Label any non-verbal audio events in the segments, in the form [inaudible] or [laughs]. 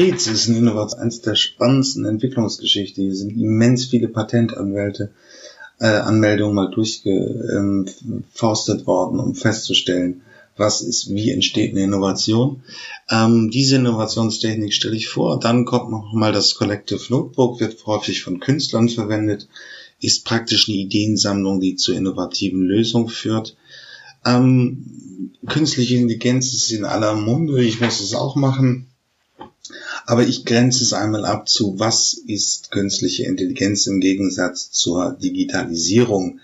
Tritz ist ein Innovation, eines der spannendsten Entwicklungsgeschichten. Hier sind immens viele Patentanwälte, äh, Anmeldungen mal durchgeforstet worden, um festzustellen, was ist, wie entsteht eine Innovation. Ähm, diese Innovationstechnik stelle ich vor. Dann kommt noch mal das Collective Notebook, wird häufig von Künstlern verwendet, ist praktisch eine Ideensammlung, die zu innovativen Lösungen führt. Ähm, künstliche Intelligenz ist in aller Munde, ich muss es auch machen. Aber ich grenze es einmal ab zu, was ist künstliche Intelligenz im Gegensatz zur Digitalisierung.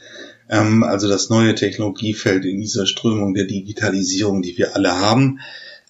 Ähm, also das neue Technologiefeld in dieser Strömung der Digitalisierung, die wir alle haben.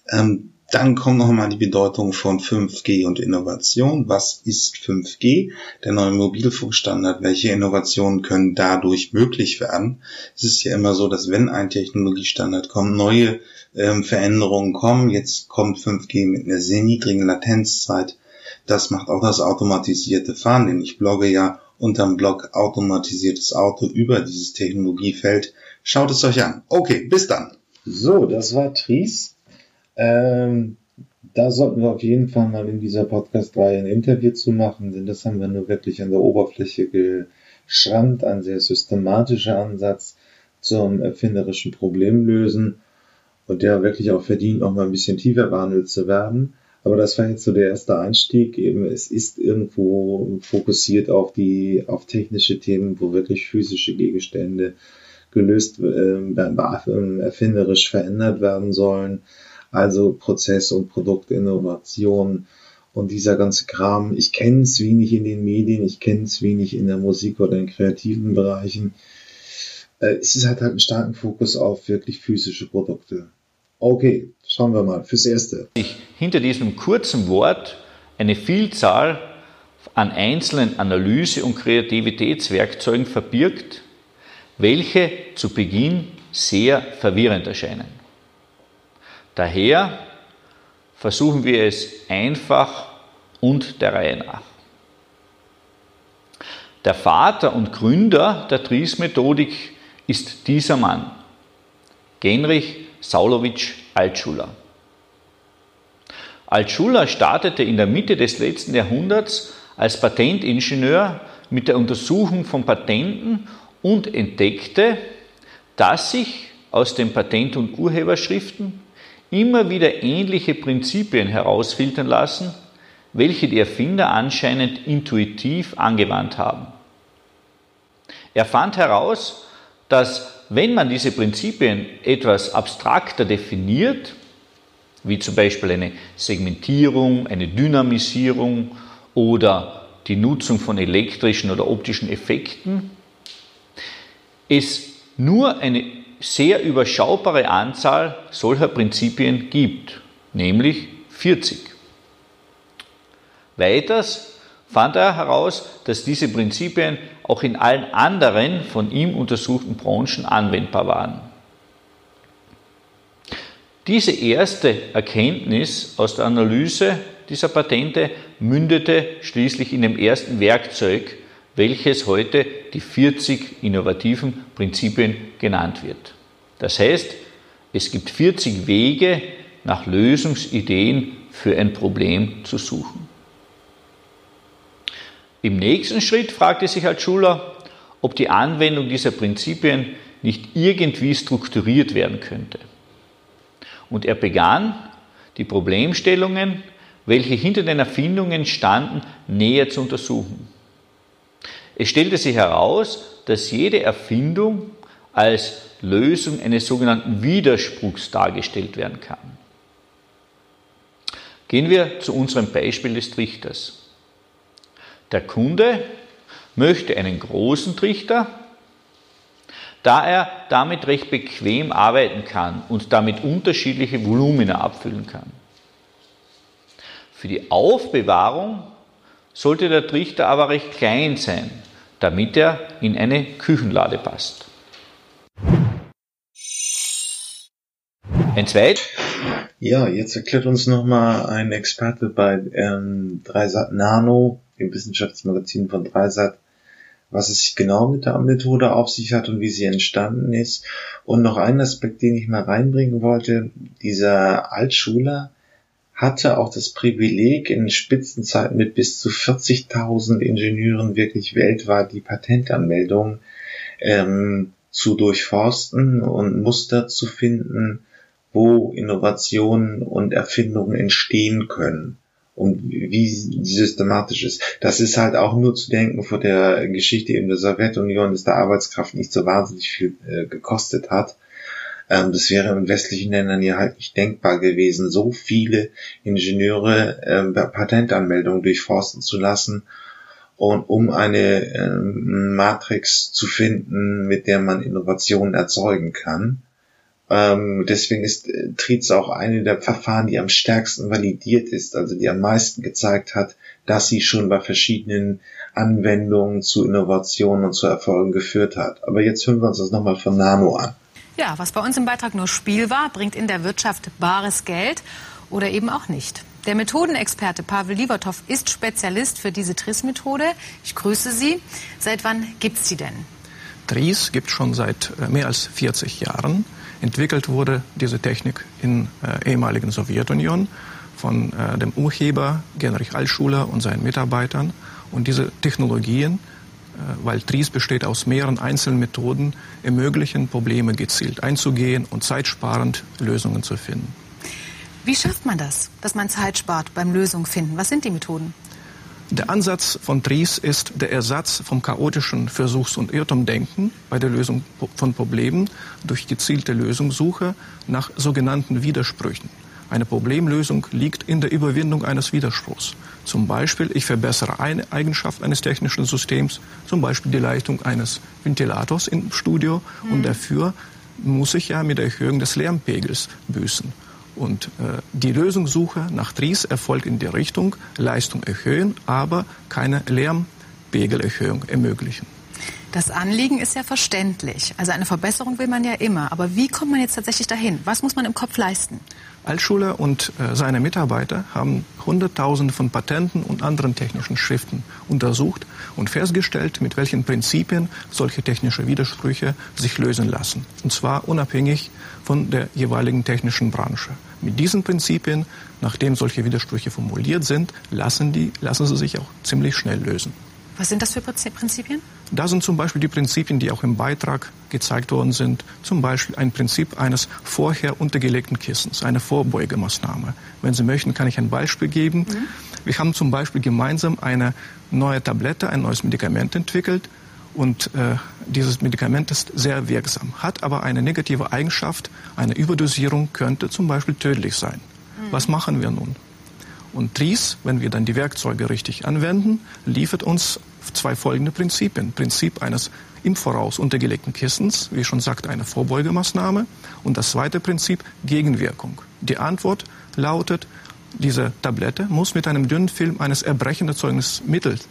Ähm, dann kommt nochmal die Bedeutung von 5G und Innovation. Was ist 5G? Der neue Mobilfunkstandard. Welche Innovationen können dadurch möglich werden? Es ist ja immer so, dass wenn ein Technologiestandard kommt, neue ähm, Veränderungen kommen. Jetzt kommt 5G mit einer sehr niedrigen Latenzzeit. Das macht auch das automatisierte Fahren, denn ich blogge ja unterm Blog automatisiertes Auto über dieses Technologiefeld. Schaut es euch an. Okay, bis dann. So, das war Tries. Ähm, da sollten wir auf jeden Fall mal in dieser Podcast-Reihe ein Interview zu machen, denn das haben wir nur wirklich an der Oberfläche geschrammt, ein sehr systematischer Ansatz zum erfinderischen Problemlösen und der wirklich auch verdient, noch mal ein bisschen tiefer behandelt zu werden. Aber das war jetzt so der erste Einstieg. Eben, es ist irgendwo fokussiert auf die, auf technische Themen, wo wirklich physische Gegenstände gelöst, äh, erfinderisch verändert werden sollen. Also Prozess- und Produktinnovation und dieser ganze Kram. Ich kenne es wenig in den Medien, ich kenne es wenig in der Musik oder in kreativen Bereichen. Äh, es ist halt, halt einen starken Fokus auf wirklich physische Produkte. Okay, schauen wir mal. Fürs Erste. Hinter diesem kurzen Wort eine Vielzahl an einzelnen Analyse- und Kreativitätswerkzeugen verbirgt, welche zu Beginn sehr verwirrend erscheinen. Daher versuchen wir es einfach und der Reihe nach. Der Vater und Gründer der Tries-Methodik ist dieser Mann, Genrich Saulowitsch Altschuler. Altschuler startete in der Mitte des letzten Jahrhunderts als Patentingenieur mit der Untersuchung von Patenten und entdeckte, dass sich aus den Patent- und Urheberschriften immer wieder ähnliche Prinzipien herausfiltern lassen, welche die Erfinder anscheinend intuitiv angewandt haben. Er fand heraus, dass wenn man diese Prinzipien etwas abstrakter definiert, wie zum Beispiel eine Segmentierung, eine Dynamisierung oder die Nutzung von elektrischen oder optischen Effekten, es nur eine sehr überschaubare Anzahl solcher Prinzipien gibt, nämlich 40. Weiters fand er heraus, dass diese Prinzipien auch in allen anderen von ihm untersuchten Branchen anwendbar waren. Diese erste Erkenntnis aus der Analyse dieser Patente mündete schließlich in dem ersten Werkzeug, welches heute die 40 innovativen Prinzipien genannt wird. Das heißt, es gibt 40 Wege, nach Lösungsideen für ein Problem zu suchen. Im nächsten Schritt fragte sich Schuler, ob die Anwendung dieser Prinzipien nicht irgendwie strukturiert werden könnte. Und er begann, die Problemstellungen, welche hinter den Erfindungen standen, näher zu untersuchen. Es stellte sich heraus, dass jede Erfindung als Lösung eines sogenannten Widerspruchs dargestellt werden kann. Gehen wir zu unserem Beispiel des Trichters. Der Kunde möchte einen großen Trichter, da er damit recht bequem arbeiten kann und damit unterschiedliche Volumina abfüllen kann. Für die Aufbewahrung sollte der Trichter aber recht klein sein, damit er in eine Küchenlade passt. Ein zweit. Ja, jetzt erklärt uns nochmal ein Experte bei ähm, Dreisat Nano, dem Wissenschaftsmagazin von Dreisat, was es genau mit der Methode auf sich hat und wie sie entstanden ist. Und noch ein Aspekt, den ich mal reinbringen wollte, dieser Altschuler hatte auch das Privileg, in Spitzenzeiten mit bis zu 40.000 Ingenieuren wirklich weltweit die Patentanmeldung ähm, zu durchforsten und Muster zu finden, wo Innovationen und Erfindungen entstehen können und wie systematisch ist. Das ist halt auch nur zu denken vor der Geschichte eben der Sowjetunion, dass der Arbeitskraft nicht so wahnsinnig viel äh, gekostet hat. Ähm, das wäre in westlichen Ländern ja halt nicht denkbar gewesen, so viele Ingenieure äh, Patentanmeldungen durchforsten zu lassen und um eine ähm, Matrix zu finden, mit der man Innovationen erzeugen kann. Ähm, deswegen ist äh, TRIZ auch eine der Verfahren, die am stärksten validiert ist, also die am meisten gezeigt hat, dass sie schon bei verschiedenen Anwendungen zu Innovationen und zu Erfolgen geführt hat. Aber jetzt hören wir uns das nochmal von Nano an. Ja, was bei uns im Beitrag nur Spiel war, bringt in der Wirtschaft bares Geld oder eben auch nicht. Der Methodenexperte Pavel Livertov ist Spezialist für diese TRIS-Methode. Ich grüße Sie. Seit wann gibt es sie denn? TRIS gibt schon seit äh, mehr als 40 Jahren. Entwickelt wurde diese Technik in äh, ehemaligen Sowjetunion von äh, dem Urheber Genrich Altschuler und seinen Mitarbeitern. Und diese Technologien, weil TRIS besteht aus mehreren einzelnen Methoden, ermöglichen Probleme gezielt einzugehen und zeitsparend Lösungen zu finden. Wie schafft man das, dass man Zeit spart beim Lösung finden? Was sind die Methoden? Der Ansatz von Dries ist der Ersatz vom chaotischen Versuchs- und Irrtumdenken bei der Lösung von Problemen durch gezielte Lösungssuche nach sogenannten Widersprüchen. Eine Problemlösung liegt in der Überwindung eines Widerspruchs. Zum Beispiel, ich verbessere eine Eigenschaft eines technischen Systems, zum Beispiel die Leistung eines Ventilators im Studio, mhm. und dafür muss ich ja mit der Erhöhung des Lärmpegels büßen. Und äh, die Lösungssuche nach Tries erfolgt in die Richtung Leistung erhöhen, aber keine Lärmpegelerhöhung ermöglichen. Das Anliegen ist ja verständlich. Also eine Verbesserung will man ja immer. Aber wie kommt man jetzt tatsächlich dahin? Was muss man im Kopf leisten? Altschuler und äh, seine Mitarbeiter haben Hunderttausende von Patenten und anderen technischen Schriften untersucht und festgestellt, mit welchen Prinzipien solche technische Widersprüche sich lösen lassen. Und zwar unabhängig von der jeweiligen technischen Branche. Mit diesen Prinzipien, nachdem solche Widersprüche formuliert sind, lassen, die, lassen sie sich auch ziemlich schnell lösen. Was sind das für Prinzipien? Da sind zum Beispiel die Prinzipien, die auch im Beitrag gezeigt worden sind. Zum Beispiel ein Prinzip eines vorher untergelegten Kissens, eine Vorbeugemaßnahme. Wenn Sie möchten, kann ich ein Beispiel geben. Mhm. Wir haben zum Beispiel gemeinsam eine neue Tablette, ein neues Medikament entwickelt. Und äh, dieses Medikament ist sehr wirksam, hat aber eine negative Eigenschaft. Eine Überdosierung könnte zum Beispiel tödlich sein. Mhm. Was machen wir nun? Und TRIS, wenn wir dann die Werkzeuge richtig anwenden, liefert uns zwei folgende Prinzipien. Prinzip eines im Voraus untergelegten Kissens, wie schon sagte, eine Vorbeugemaßnahme. Und das zweite Prinzip, Gegenwirkung. Die Antwort lautet, diese Tablette muss mit einem dünnen Film eines erbrechen Mittels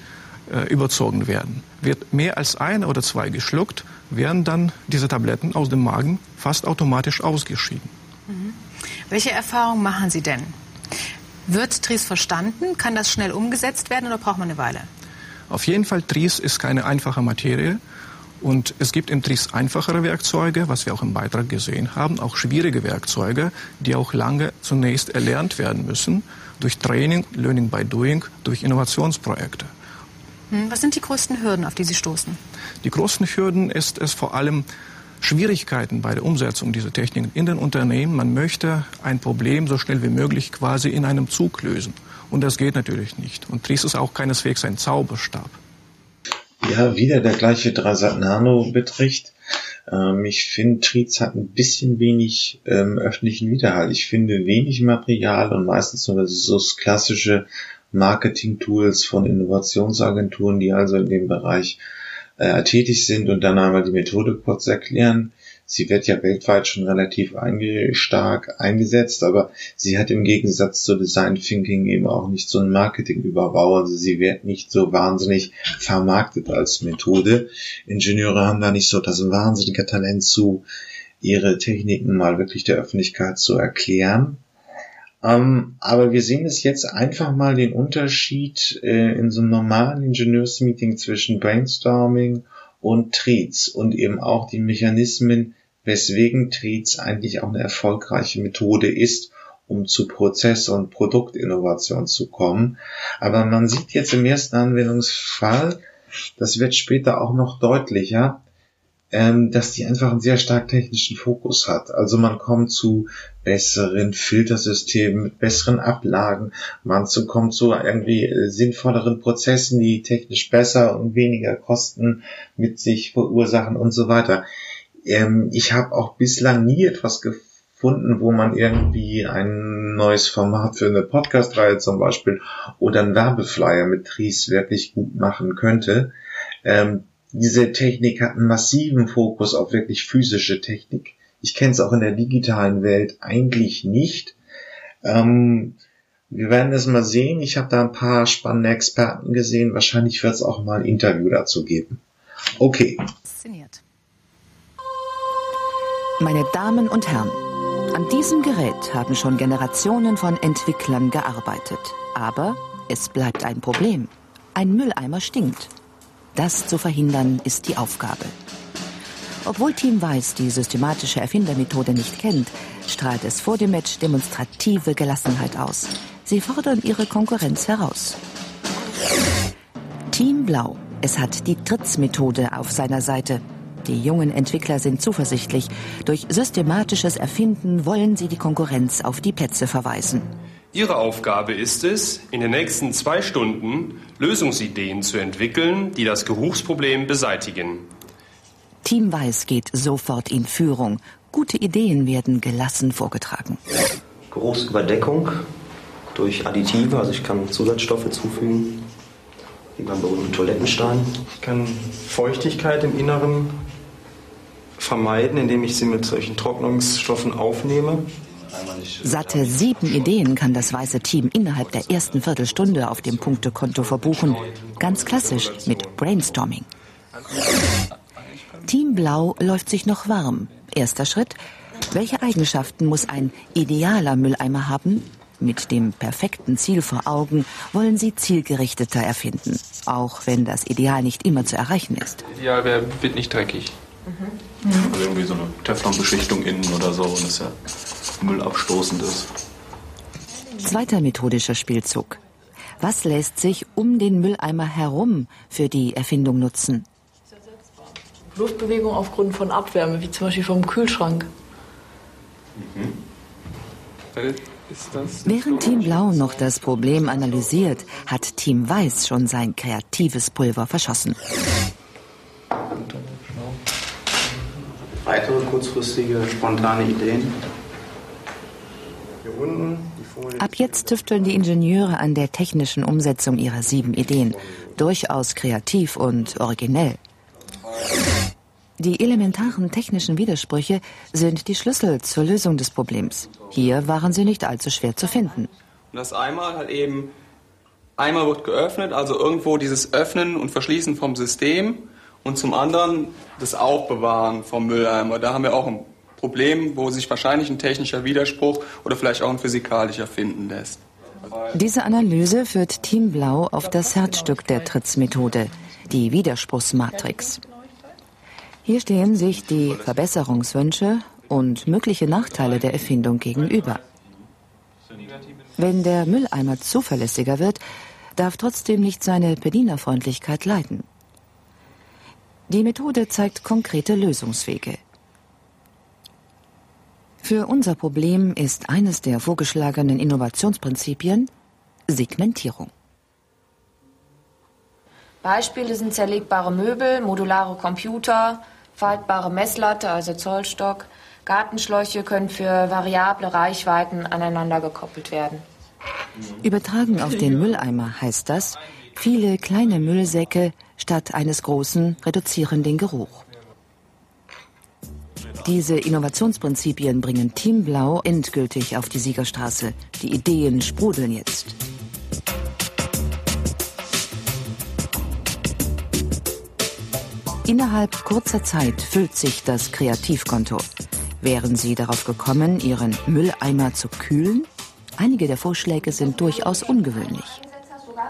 äh, überzogen werden. Wird mehr als ein oder zwei geschluckt, werden dann diese Tabletten aus dem Magen fast automatisch ausgeschieden. Mhm. Welche Erfahrungen machen Sie denn? Wird TRIS verstanden? Kann das schnell umgesetzt werden oder braucht man eine Weile? Auf jeden Fall, TRIS ist keine einfache Materie. Und es gibt im TRIS einfachere Werkzeuge, was wir auch im Beitrag gesehen haben, auch schwierige Werkzeuge, die auch lange zunächst erlernt werden müssen durch Training, Learning by Doing, durch Innovationsprojekte. Hm, was sind die größten Hürden, auf die Sie stoßen? Die größten Hürden ist es vor allem, Schwierigkeiten bei der Umsetzung dieser Techniken in den Unternehmen. Man möchte ein Problem so schnell wie möglich quasi in einem Zug lösen. Und das geht natürlich nicht. Und Tries ist auch keineswegs ein Zauberstab. Ja, wieder der gleiche Drasat Nano betrifft. Ähm, ich finde, Tries hat ein bisschen wenig ähm, öffentlichen Widerhall. Ich finde wenig Material und meistens nur so klassische Marketing-Tools von Innovationsagenturen, die also in dem Bereich äh, tätig sind und dann einmal die Methode kurz erklären. Sie wird ja weltweit schon relativ einge stark eingesetzt, aber sie hat im Gegensatz zu Design Thinking eben auch nicht so einen Marketingüberbau. Also sie wird nicht so wahnsinnig vermarktet als Methode. Ingenieure haben da nicht so das wahnsinnige Talent zu, ihre Techniken mal wirklich der Öffentlichkeit zu erklären. Ähm, aber wir sehen es jetzt einfach mal den Unterschied äh, in so einem normalen Ingenieursmeeting zwischen Brainstorming und Treats und eben auch die Mechanismen, weswegen Treats eigentlich auch eine erfolgreiche Methode ist um zu Prozess- und Produktinnovation zu kommen. Aber man sieht jetzt im ersten Anwendungsfall, das wird später auch noch deutlicher, ähm, dass die einfach einen sehr stark technischen Fokus hat. Also man kommt zu besseren Filtersystemen mit besseren Ablagen, man zu, kommt zu irgendwie äh, sinnvolleren Prozessen, die technisch besser und weniger Kosten mit sich verursachen und so weiter. Ähm, ich habe auch bislang nie etwas gefunden, wo man irgendwie ein neues Format für eine Podcast-Reihe zum Beispiel oder einen Werbeflyer mit Tries wirklich gut machen könnte. Ähm, diese Technik hat einen massiven Fokus auf wirklich physische Technik. Ich kenne es auch in der digitalen Welt eigentlich nicht. Ähm, wir werden es mal sehen. Ich habe da ein paar spannende Experten gesehen. Wahrscheinlich wird es auch mal ein Interview dazu geben. Okay. Meine Damen und Herren, an diesem Gerät haben schon Generationen von Entwicklern gearbeitet. Aber es bleibt ein Problem. Ein Mülleimer stinkt. Das zu verhindern ist die Aufgabe. Obwohl Team Weiß die systematische Erfindermethode nicht kennt, strahlt es vor dem Match demonstrative Gelassenheit aus. Sie fordern ihre Konkurrenz heraus. Team Blau. Es hat die Tritz-Methode auf seiner Seite. Die jungen Entwickler sind zuversichtlich. Durch systematisches Erfinden wollen sie die Konkurrenz auf die Plätze verweisen. Ihre Aufgabe ist es, in den nächsten zwei Stunden Lösungsideen zu entwickeln, die das Geruchsproblem beseitigen. Team Weiß geht sofort in Führung. Gute Ideen werden gelassen vorgetragen. Geruchsüberdeckung durch Additive, also ich kann Zusatzstoffe zufügen, wie beim berühmten Toilettenstein. Ich kann Feuchtigkeit im Inneren vermeiden, indem ich sie mit solchen Trocknungsstoffen aufnehme. Satte sieben Ideen kann das weiße Team innerhalb der ersten Viertelstunde auf dem Punktekonto verbuchen. Ganz klassisch mit Brainstorming. Team Blau läuft sich noch warm. Erster Schritt. Welche Eigenschaften muss ein idealer Mülleimer haben? Mit dem perfekten Ziel vor Augen wollen sie zielgerichteter erfinden. Auch wenn das Ideal nicht immer zu erreichen ist. Ideal wird nicht dreckig. Mhm. Also irgendwie so eine Teflonbeschichtung innen oder so. Und das ja müllabstoßend ist. Zweiter methodischer Spielzug. Was lässt sich um den Mülleimer herum für die Erfindung nutzen? Luftbewegung aufgrund von Abwärme, wie zum Beispiel vom Kühlschrank. Mhm. Während Team Blau noch das Problem analysiert, hat Team Weiß schon sein kreatives Pulver verschossen. Weitere kurzfristige, spontane Ideen? Ab jetzt tüfteln die Ingenieure an der technischen Umsetzung ihrer sieben Ideen. Durchaus kreativ und originell. Die elementaren technischen Widersprüche sind die Schlüssel zur Lösung des Problems. Hier waren sie nicht allzu schwer zu finden. Und das einmal halt eben, einmal wird geöffnet, also irgendwo dieses Öffnen und Verschließen vom System und zum anderen das Aufbewahren vom Mülleimer. Da haben wir auch ein Problem, wo sich wahrscheinlich ein technischer Widerspruch oder vielleicht auch ein physikalischer finden lässt. Diese Analyse führt Team Blau auf das Herzstück der Tritz-Methode, die Widerspruchsmatrix. Hier stehen sich die Verbesserungswünsche und mögliche Nachteile der Erfindung gegenüber. Wenn der Mülleimer zuverlässiger wird, darf trotzdem nicht seine Bedienerfreundlichkeit leiden. Die Methode zeigt konkrete Lösungswege. Für unser Problem ist eines der vorgeschlagenen Innovationsprinzipien Segmentierung. Beispiele sind zerlegbare Möbel, modulare Computer, faltbare Messlatte, also Zollstock. Gartenschläuche können für variable Reichweiten aneinander gekoppelt werden. Übertragen auf den Mülleimer heißt das, viele kleine Müllsäcke statt eines großen reduzieren den Geruch. Diese Innovationsprinzipien bringen Team Blau endgültig auf die Siegerstraße. Die Ideen sprudeln jetzt. Innerhalb kurzer Zeit füllt sich das Kreativkonto. Wären Sie darauf gekommen, Ihren Mülleimer zu kühlen? Einige der Vorschläge sind durchaus ungewöhnlich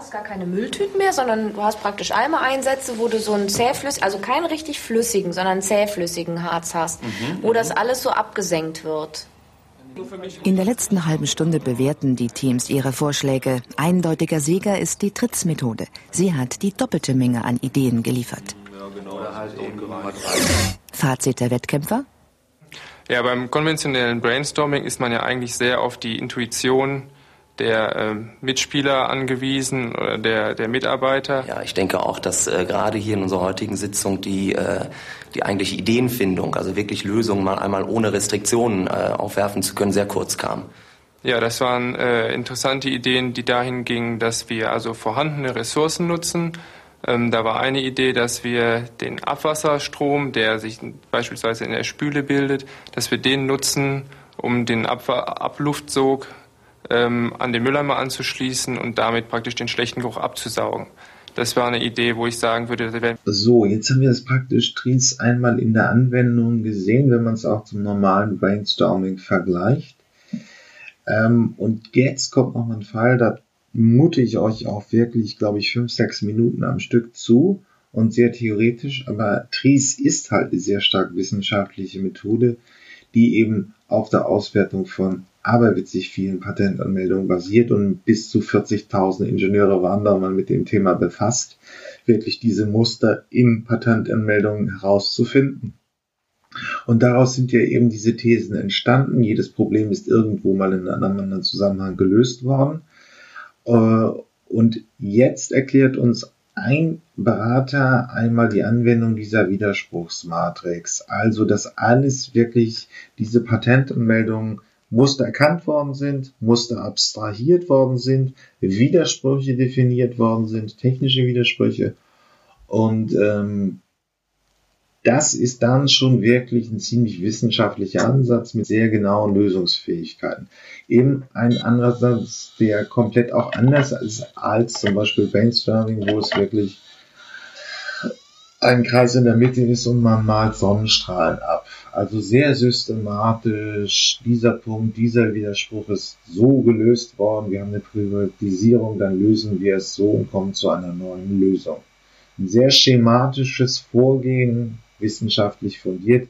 hast gar keine Mülltüten mehr, sondern du hast praktisch Eimer-Einsätze, wo du so einen zähflüssigen, also keinen richtig flüssigen, sondern zähflüssigen Harz hast, mhm, wo das alles so abgesenkt wird. In der letzten halben Stunde bewerten die Teams ihre Vorschläge. Eindeutiger Sieger ist die Trittsmethode. Sie hat die doppelte Menge an Ideen geliefert. Fazit der Wettkämpfer? Ja, beim konventionellen Brainstorming ist man ja eigentlich sehr auf die Intuition der äh, Mitspieler angewiesen oder der, der Mitarbeiter. Ja, ich denke auch, dass äh, gerade hier in unserer heutigen Sitzung die, äh, die eigentliche Ideenfindung, also wirklich Lösungen mal einmal ohne Restriktionen äh, aufwerfen zu können, sehr kurz kam. Ja, das waren äh, interessante Ideen, die dahin gingen, dass wir also vorhandene Ressourcen nutzen. Ähm, da war eine Idee, dass wir den Abwasserstrom, der sich beispielsweise in der Spüle bildet, dass wir den nutzen, um den Abwa Abluftsog ähm, an den Mülleimer anzuschließen und damit praktisch den schlechten Geruch abzusaugen. Das war eine Idee, wo ich sagen würde, so, jetzt haben wir das praktisch Tries einmal in der Anwendung gesehen, wenn man es auch zum normalen Brainstorming vergleicht. Ähm, und jetzt kommt noch ein Fall, da mute ich euch auch wirklich, glaube ich, fünf, sechs Minuten am Stück zu und sehr theoretisch, aber Tries ist halt eine sehr stark wissenschaftliche Methode, die eben auf der Auswertung von aberwitzig vielen Patentanmeldungen basiert und bis zu 40.000 Ingenieure waren da mal mit dem Thema befasst, wirklich diese Muster in Patentanmeldungen herauszufinden. Und daraus sind ja eben diese Thesen entstanden. Jedes Problem ist irgendwo mal in einem anderen Zusammenhang gelöst worden. Äh, und jetzt erklärt uns ein Berater einmal die Anwendung dieser Widerspruchsmatrix. Also, dass alles wirklich diese Patentanmeldungen Muster erkannt worden sind, Muster abstrahiert worden sind, Widersprüche definiert worden sind, technische Widersprüche. Und ähm, das ist dann schon wirklich ein ziemlich wissenschaftlicher Ansatz mit sehr genauen Lösungsfähigkeiten. Eben ein Ansatz, der komplett auch anders ist als zum Beispiel Brainstorming, wo es wirklich ein Kreis in der Mitte ist und man malt Sonnenstrahlen ab. Also sehr systematisch, dieser Punkt, dieser Widerspruch ist so gelöst worden, wir haben eine Privatisierung, dann lösen wir es so und kommen zu einer neuen Lösung. Ein sehr schematisches Vorgehen, wissenschaftlich fundiert,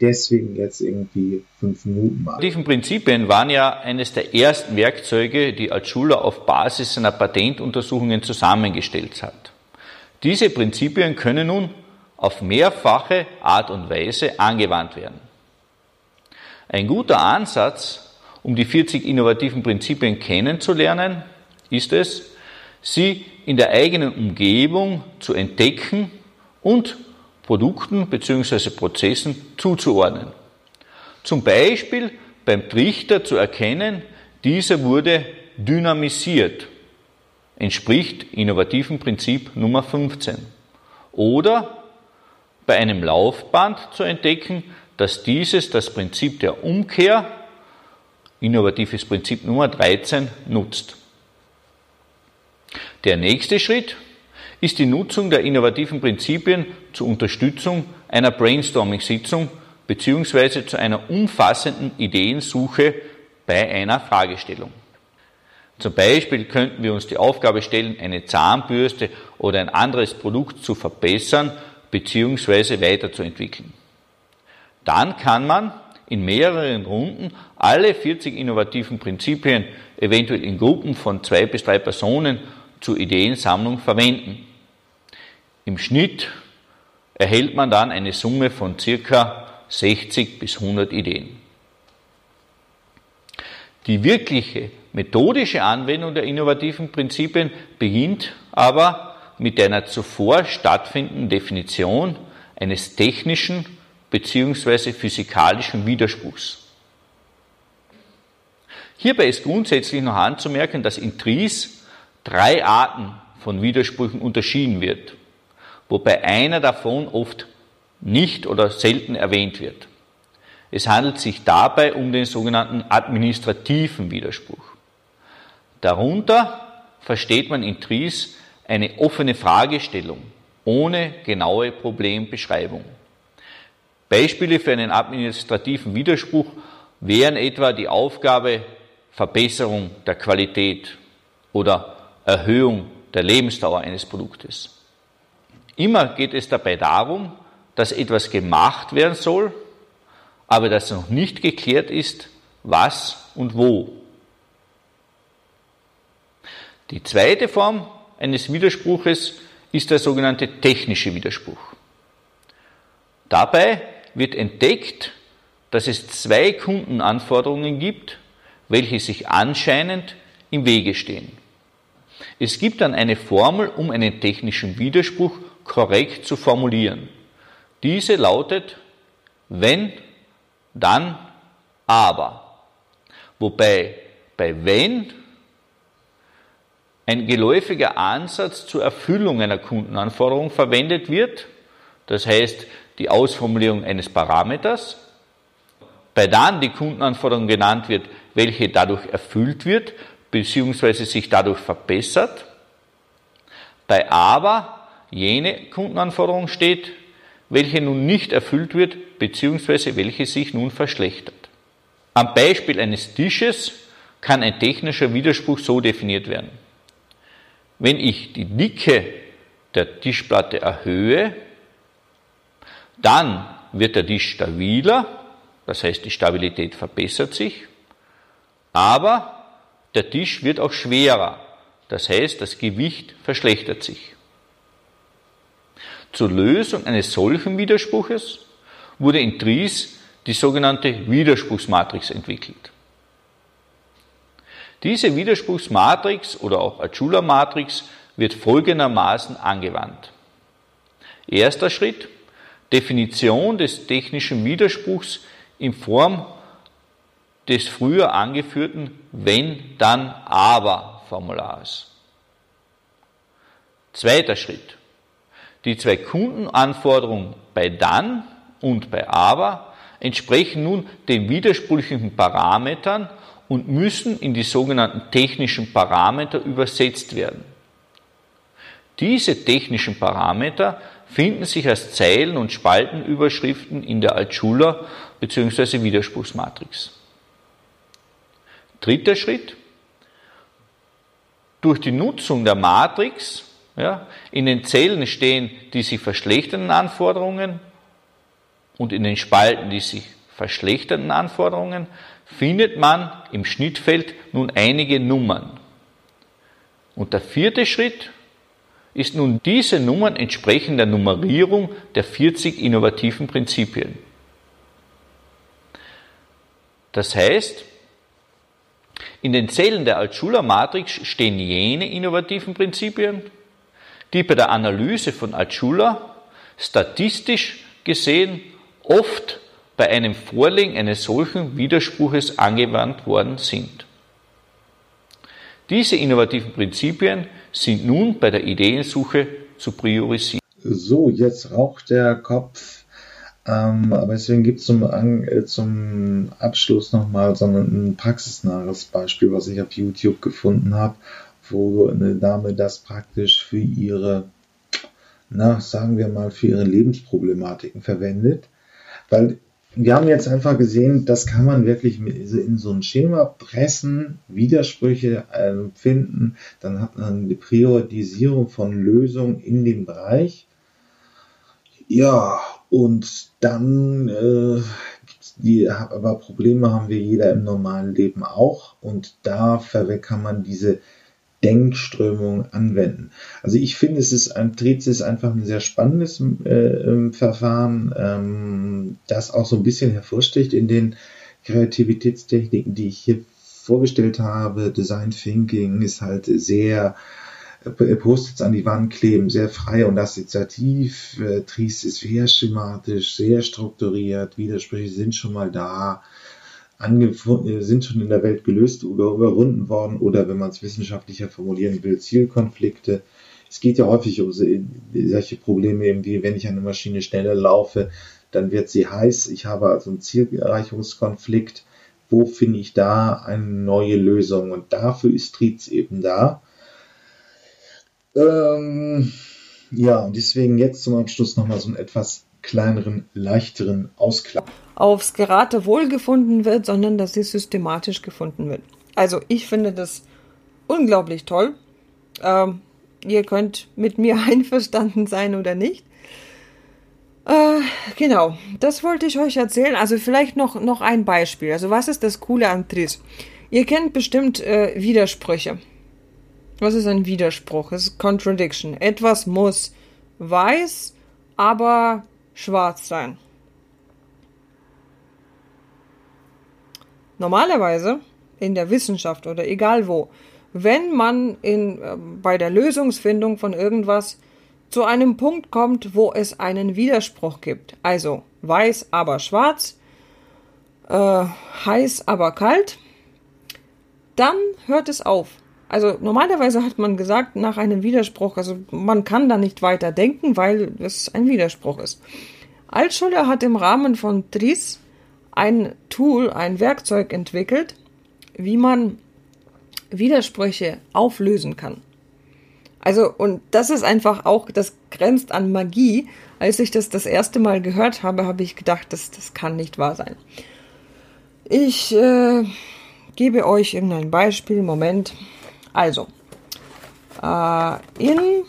deswegen jetzt irgendwie fünf Minuten mal. Die Prinzipien waren ja eines der ersten Werkzeuge, die Altschula auf Basis seiner Patentuntersuchungen zusammengestellt hat. Diese Prinzipien können nun auf mehrfache Art und Weise angewandt werden. Ein guter Ansatz, um die 40 innovativen Prinzipien kennenzulernen, ist es, sie in der eigenen Umgebung zu entdecken und Produkten bzw. Prozessen zuzuordnen. Zum Beispiel beim Trichter zu erkennen, dieser wurde dynamisiert, entspricht innovativen Prinzip Nummer 15. Oder bei einem Laufband zu entdecken, dass dieses das Prinzip der Umkehr, innovatives Prinzip Nummer 13, nutzt. Der nächste Schritt ist die Nutzung der innovativen Prinzipien zur Unterstützung einer Brainstorming-Sitzung bzw. zu einer umfassenden Ideensuche bei einer Fragestellung. Zum Beispiel könnten wir uns die Aufgabe stellen, eine Zahnbürste oder ein anderes Produkt zu verbessern beziehungsweise weiterzuentwickeln. Dann kann man in mehreren Runden alle 40 innovativen Prinzipien eventuell in Gruppen von zwei bis drei Personen zur Ideensammlung verwenden. Im Schnitt erhält man dann eine Summe von circa 60 bis 100 Ideen. Die wirkliche methodische Anwendung der innovativen Prinzipien beginnt aber mit einer zuvor stattfindenden Definition eines technischen bzw. physikalischen Widerspruchs. Hierbei ist grundsätzlich noch anzumerken, dass in Tries drei Arten von Widersprüchen unterschieden wird, wobei einer davon oft nicht oder selten erwähnt wird. Es handelt sich dabei um den sogenannten administrativen Widerspruch. Darunter versteht man in Tries eine offene Fragestellung ohne genaue Problembeschreibung. Beispiele für einen administrativen Widerspruch wären etwa die Aufgabe Verbesserung der Qualität oder Erhöhung der Lebensdauer eines Produktes. Immer geht es dabei darum, dass etwas gemacht werden soll, aber dass noch nicht geklärt ist, was und wo. Die zweite Form eines Widerspruches ist der sogenannte technische Widerspruch. Dabei wird entdeckt, dass es zwei Kundenanforderungen gibt, welche sich anscheinend im Wege stehen. Es gibt dann eine Formel, um einen technischen Widerspruch korrekt zu formulieren. Diese lautet, wenn, dann, aber. Wobei bei wenn ein geläufiger Ansatz zur Erfüllung einer Kundenanforderung verwendet wird, das heißt die Ausformulierung eines Parameters, bei dann die Kundenanforderung genannt wird, welche dadurch erfüllt wird, beziehungsweise sich dadurch verbessert, bei aber jene Kundenanforderung steht, welche nun nicht erfüllt wird, beziehungsweise welche sich nun verschlechtert. Am Beispiel eines Tisches kann ein technischer Widerspruch so definiert werden. Wenn ich die Dicke der Tischplatte erhöhe, dann wird der Tisch stabiler, das heißt die Stabilität verbessert sich, aber der Tisch wird auch schwerer, das heißt das Gewicht verschlechtert sich. Zur Lösung eines solchen Widerspruches wurde in Tries die sogenannte Widerspruchsmatrix entwickelt. Diese Widerspruchsmatrix oder auch Achula-Matrix wird folgendermaßen angewandt. Erster Schritt, Definition des technischen Widerspruchs in Form des früher angeführten wenn, dann, aber Formulars. Zweiter Schritt, die zwei Kundenanforderungen bei dann und bei aber entsprechen nun den widersprüchlichen Parametern und müssen in die sogenannten technischen Parameter übersetzt werden. Diese technischen Parameter finden sich als Zeilen- und Spaltenüberschriften in der Altschuler bzw. Widerspruchsmatrix. Dritter Schritt. Durch die Nutzung der Matrix ja, in den Zellen stehen die sich verschlechternden Anforderungen und in den Spalten die sich verschlechternden Anforderungen findet man im Schnittfeld nun einige Nummern. Und der vierte Schritt ist nun diese Nummern entsprechen der Nummerierung der 40 innovativen Prinzipien. Das heißt, in den Zellen der Altschuler-Matrix stehen jene innovativen Prinzipien, die bei der Analyse von Altschuler statistisch gesehen oft bei einem Vorlegen eines solchen Widerspruches angewandt worden sind. Diese innovativen Prinzipien sind nun bei der Ideensuche zu priorisieren. So, jetzt raucht der Kopf. Ähm, aber deswegen gibt es zum, äh, zum Abschluss nochmal so ein praxisnahes Beispiel, was ich auf YouTube gefunden habe, wo eine Dame das praktisch für ihre, na, sagen wir mal, für ihre Lebensproblematiken verwendet. Weil wir haben jetzt einfach gesehen, das kann man wirklich in so ein Schema pressen, Widersprüche äh, finden, dann hat man eine Priorisierung von Lösungen in dem Bereich. Ja, und dann äh, die, aber Probleme haben wir jeder im normalen Leben auch und da kann man diese Denkströmung anwenden. Also ich finde, es ist ein Trez ist einfach ein sehr spannendes äh, ähm, Verfahren, ähm, das auch so ein bisschen hervorsticht in den Kreativitätstechniken, die ich hier vorgestellt habe. Design Thinking ist halt sehr äh, Post-its an die Wand kleben, sehr frei und assoziativ. Äh, Tries ist sehr schematisch, sehr strukturiert, Widersprüche sind schon mal da sind schon in der Welt gelöst oder überwunden worden oder wenn man es wissenschaftlicher formulieren will, Zielkonflikte. Es geht ja häufig um solche Probleme, eben wie wenn ich eine Maschine schneller laufe, dann wird sie heiß. Ich habe also einen Zielerreichungskonflikt. Wo finde ich da eine neue Lösung? Und dafür ist Triz eben da. Ähm, ja, und deswegen jetzt zum Abschluss nochmal so einen etwas kleineren, leichteren Ausklang aufs Geratewohl gefunden wird, sondern dass sie systematisch gefunden wird. Also ich finde das unglaublich toll. Ähm, ihr könnt mit mir [laughs] einverstanden sein oder nicht. Äh, genau, das wollte ich euch erzählen. Also vielleicht noch, noch ein Beispiel. Also was ist das Coole an Tris? Ihr kennt bestimmt äh, Widersprüche. Was ist ein Widerspruch? Es ist Contradiction. Etwas muss weiß, aber schwarz sein. Normalerweise in der Wissenschaft oder egal wo, wenn man in, äh, bei der Lösungsfindung von irgendwas zu einem Punkt kommt, wo es einen Widerspruch gibt, also weiß aber schwarz, äh, heiß aber kalt, dann hört es auf. Also normalerweise hat man gesagt, nach einem Widerspruch, also man kann da nicht weiter denken, weil es ein Widerspruch ist. Altschuler hat im Rahmen von TRIS ein Tool, ein Werkzeug entwickelt, wie man Widersprüche auflösen kann. Also, und das ist einfach auch, das grenzt an Magie. Als ich das das erste Mal gehört habe, habe ich gedacht, das, das kann nicht wahr sein. Ich äh, gebe euch irgendein Beispiel. Moment. Also, äh, in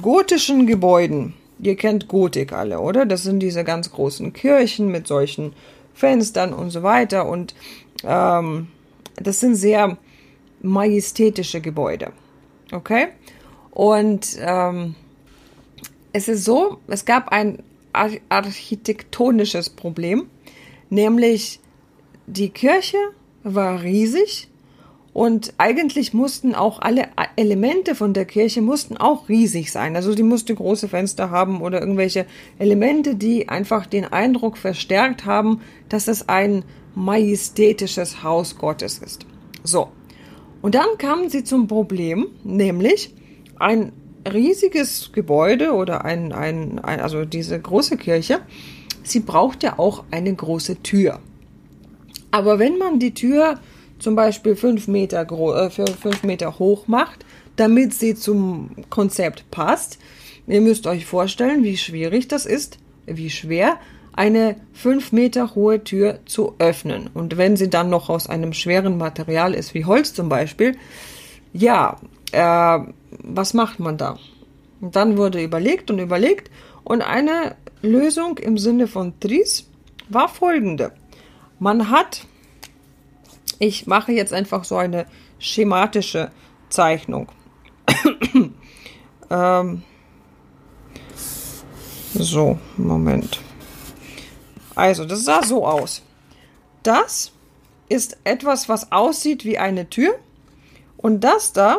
gotischen Gebäuden, ihr kennt Gotik alle, oder? Das sind diese ganz großen Kirchen mit solchen Fenstern und so weiter. Und ähm, das sind sehr majestätische Gebäude. Okay? Und ähm, es ist so, es gab ein architektonisches Problem, nämlich die Kirche war riesig und eigentlich mussten auch alle Elemente von der Kirche mussten auch riesig sein. Also die musste große Fenster haben oder irgendwelche Elemente, die einfach den Eindruck verstärkt haben, dass es ein majestätisches Haus Gottes ist. So. Und dann kamen sie zum Problem, nämlich ein riesiges Gebäude oder ein, ein, ein also diese große Kirche, sie braucht ja auch eine große Tür. Aber wenn man die Tür zum Beispiel fünf Meter, äh, für fünf Meter hoch macht, damit sie zum Konzept passt. Ihr müsst euch vorstellen, wie schwierig das ist, wie schwer eine fünf Meter hohe Tür zu öffnen. Und wenn sie dann noch aus einem schweren Material ist, wie Holz zum Beispiel, ja, äh, was macht man da? Und dann wurde überlegt und überlegt und eine Lösung im Sinne von Tris war folgende. Man hat ich mache jetzt einfach so eine schematische Zeichnung. [coughs] ähm, so, Moment. Also, das sah so aus. Das ist etwas, was aussieht wie eine Tür. Und das da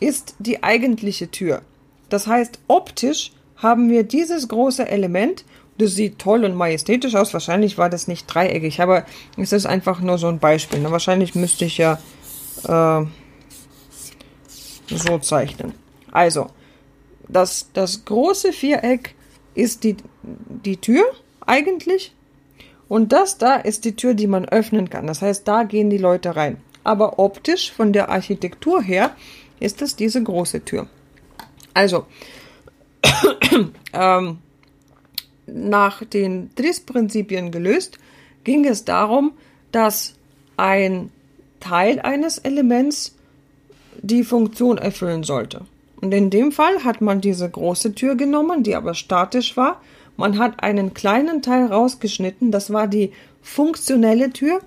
ist die eigentliche Tür. Das heißt, optisch haben wir dieses große Element das sieht toll und majestätisch aus. Wahrscheinlich war das nicht dreieckig, aber es ist einfach nur so ein Beispiel. Ne? Wahrscheinlich müsste ich ja äh, so zeichnen. Also, das, das große Viereck ist die, die Tür eigentlich. Und das da ist die Tür, die man öffnen kann. Das heißt, da gehen die Leute rein. Aber optisch, von der Architektur her, ist das diese große Tür. Also, [coughs] ähm, nach den DRIS-Prinzipien gelöst, ging es darum, dass ein Teil eines Elements die Funktion erfüllen sollte. Und in dem Fall hat man diese große Tür genommen, die aber statisch war. Man hat einen kleinen Teil rausgeschnitten, das war die funktionelle Tür.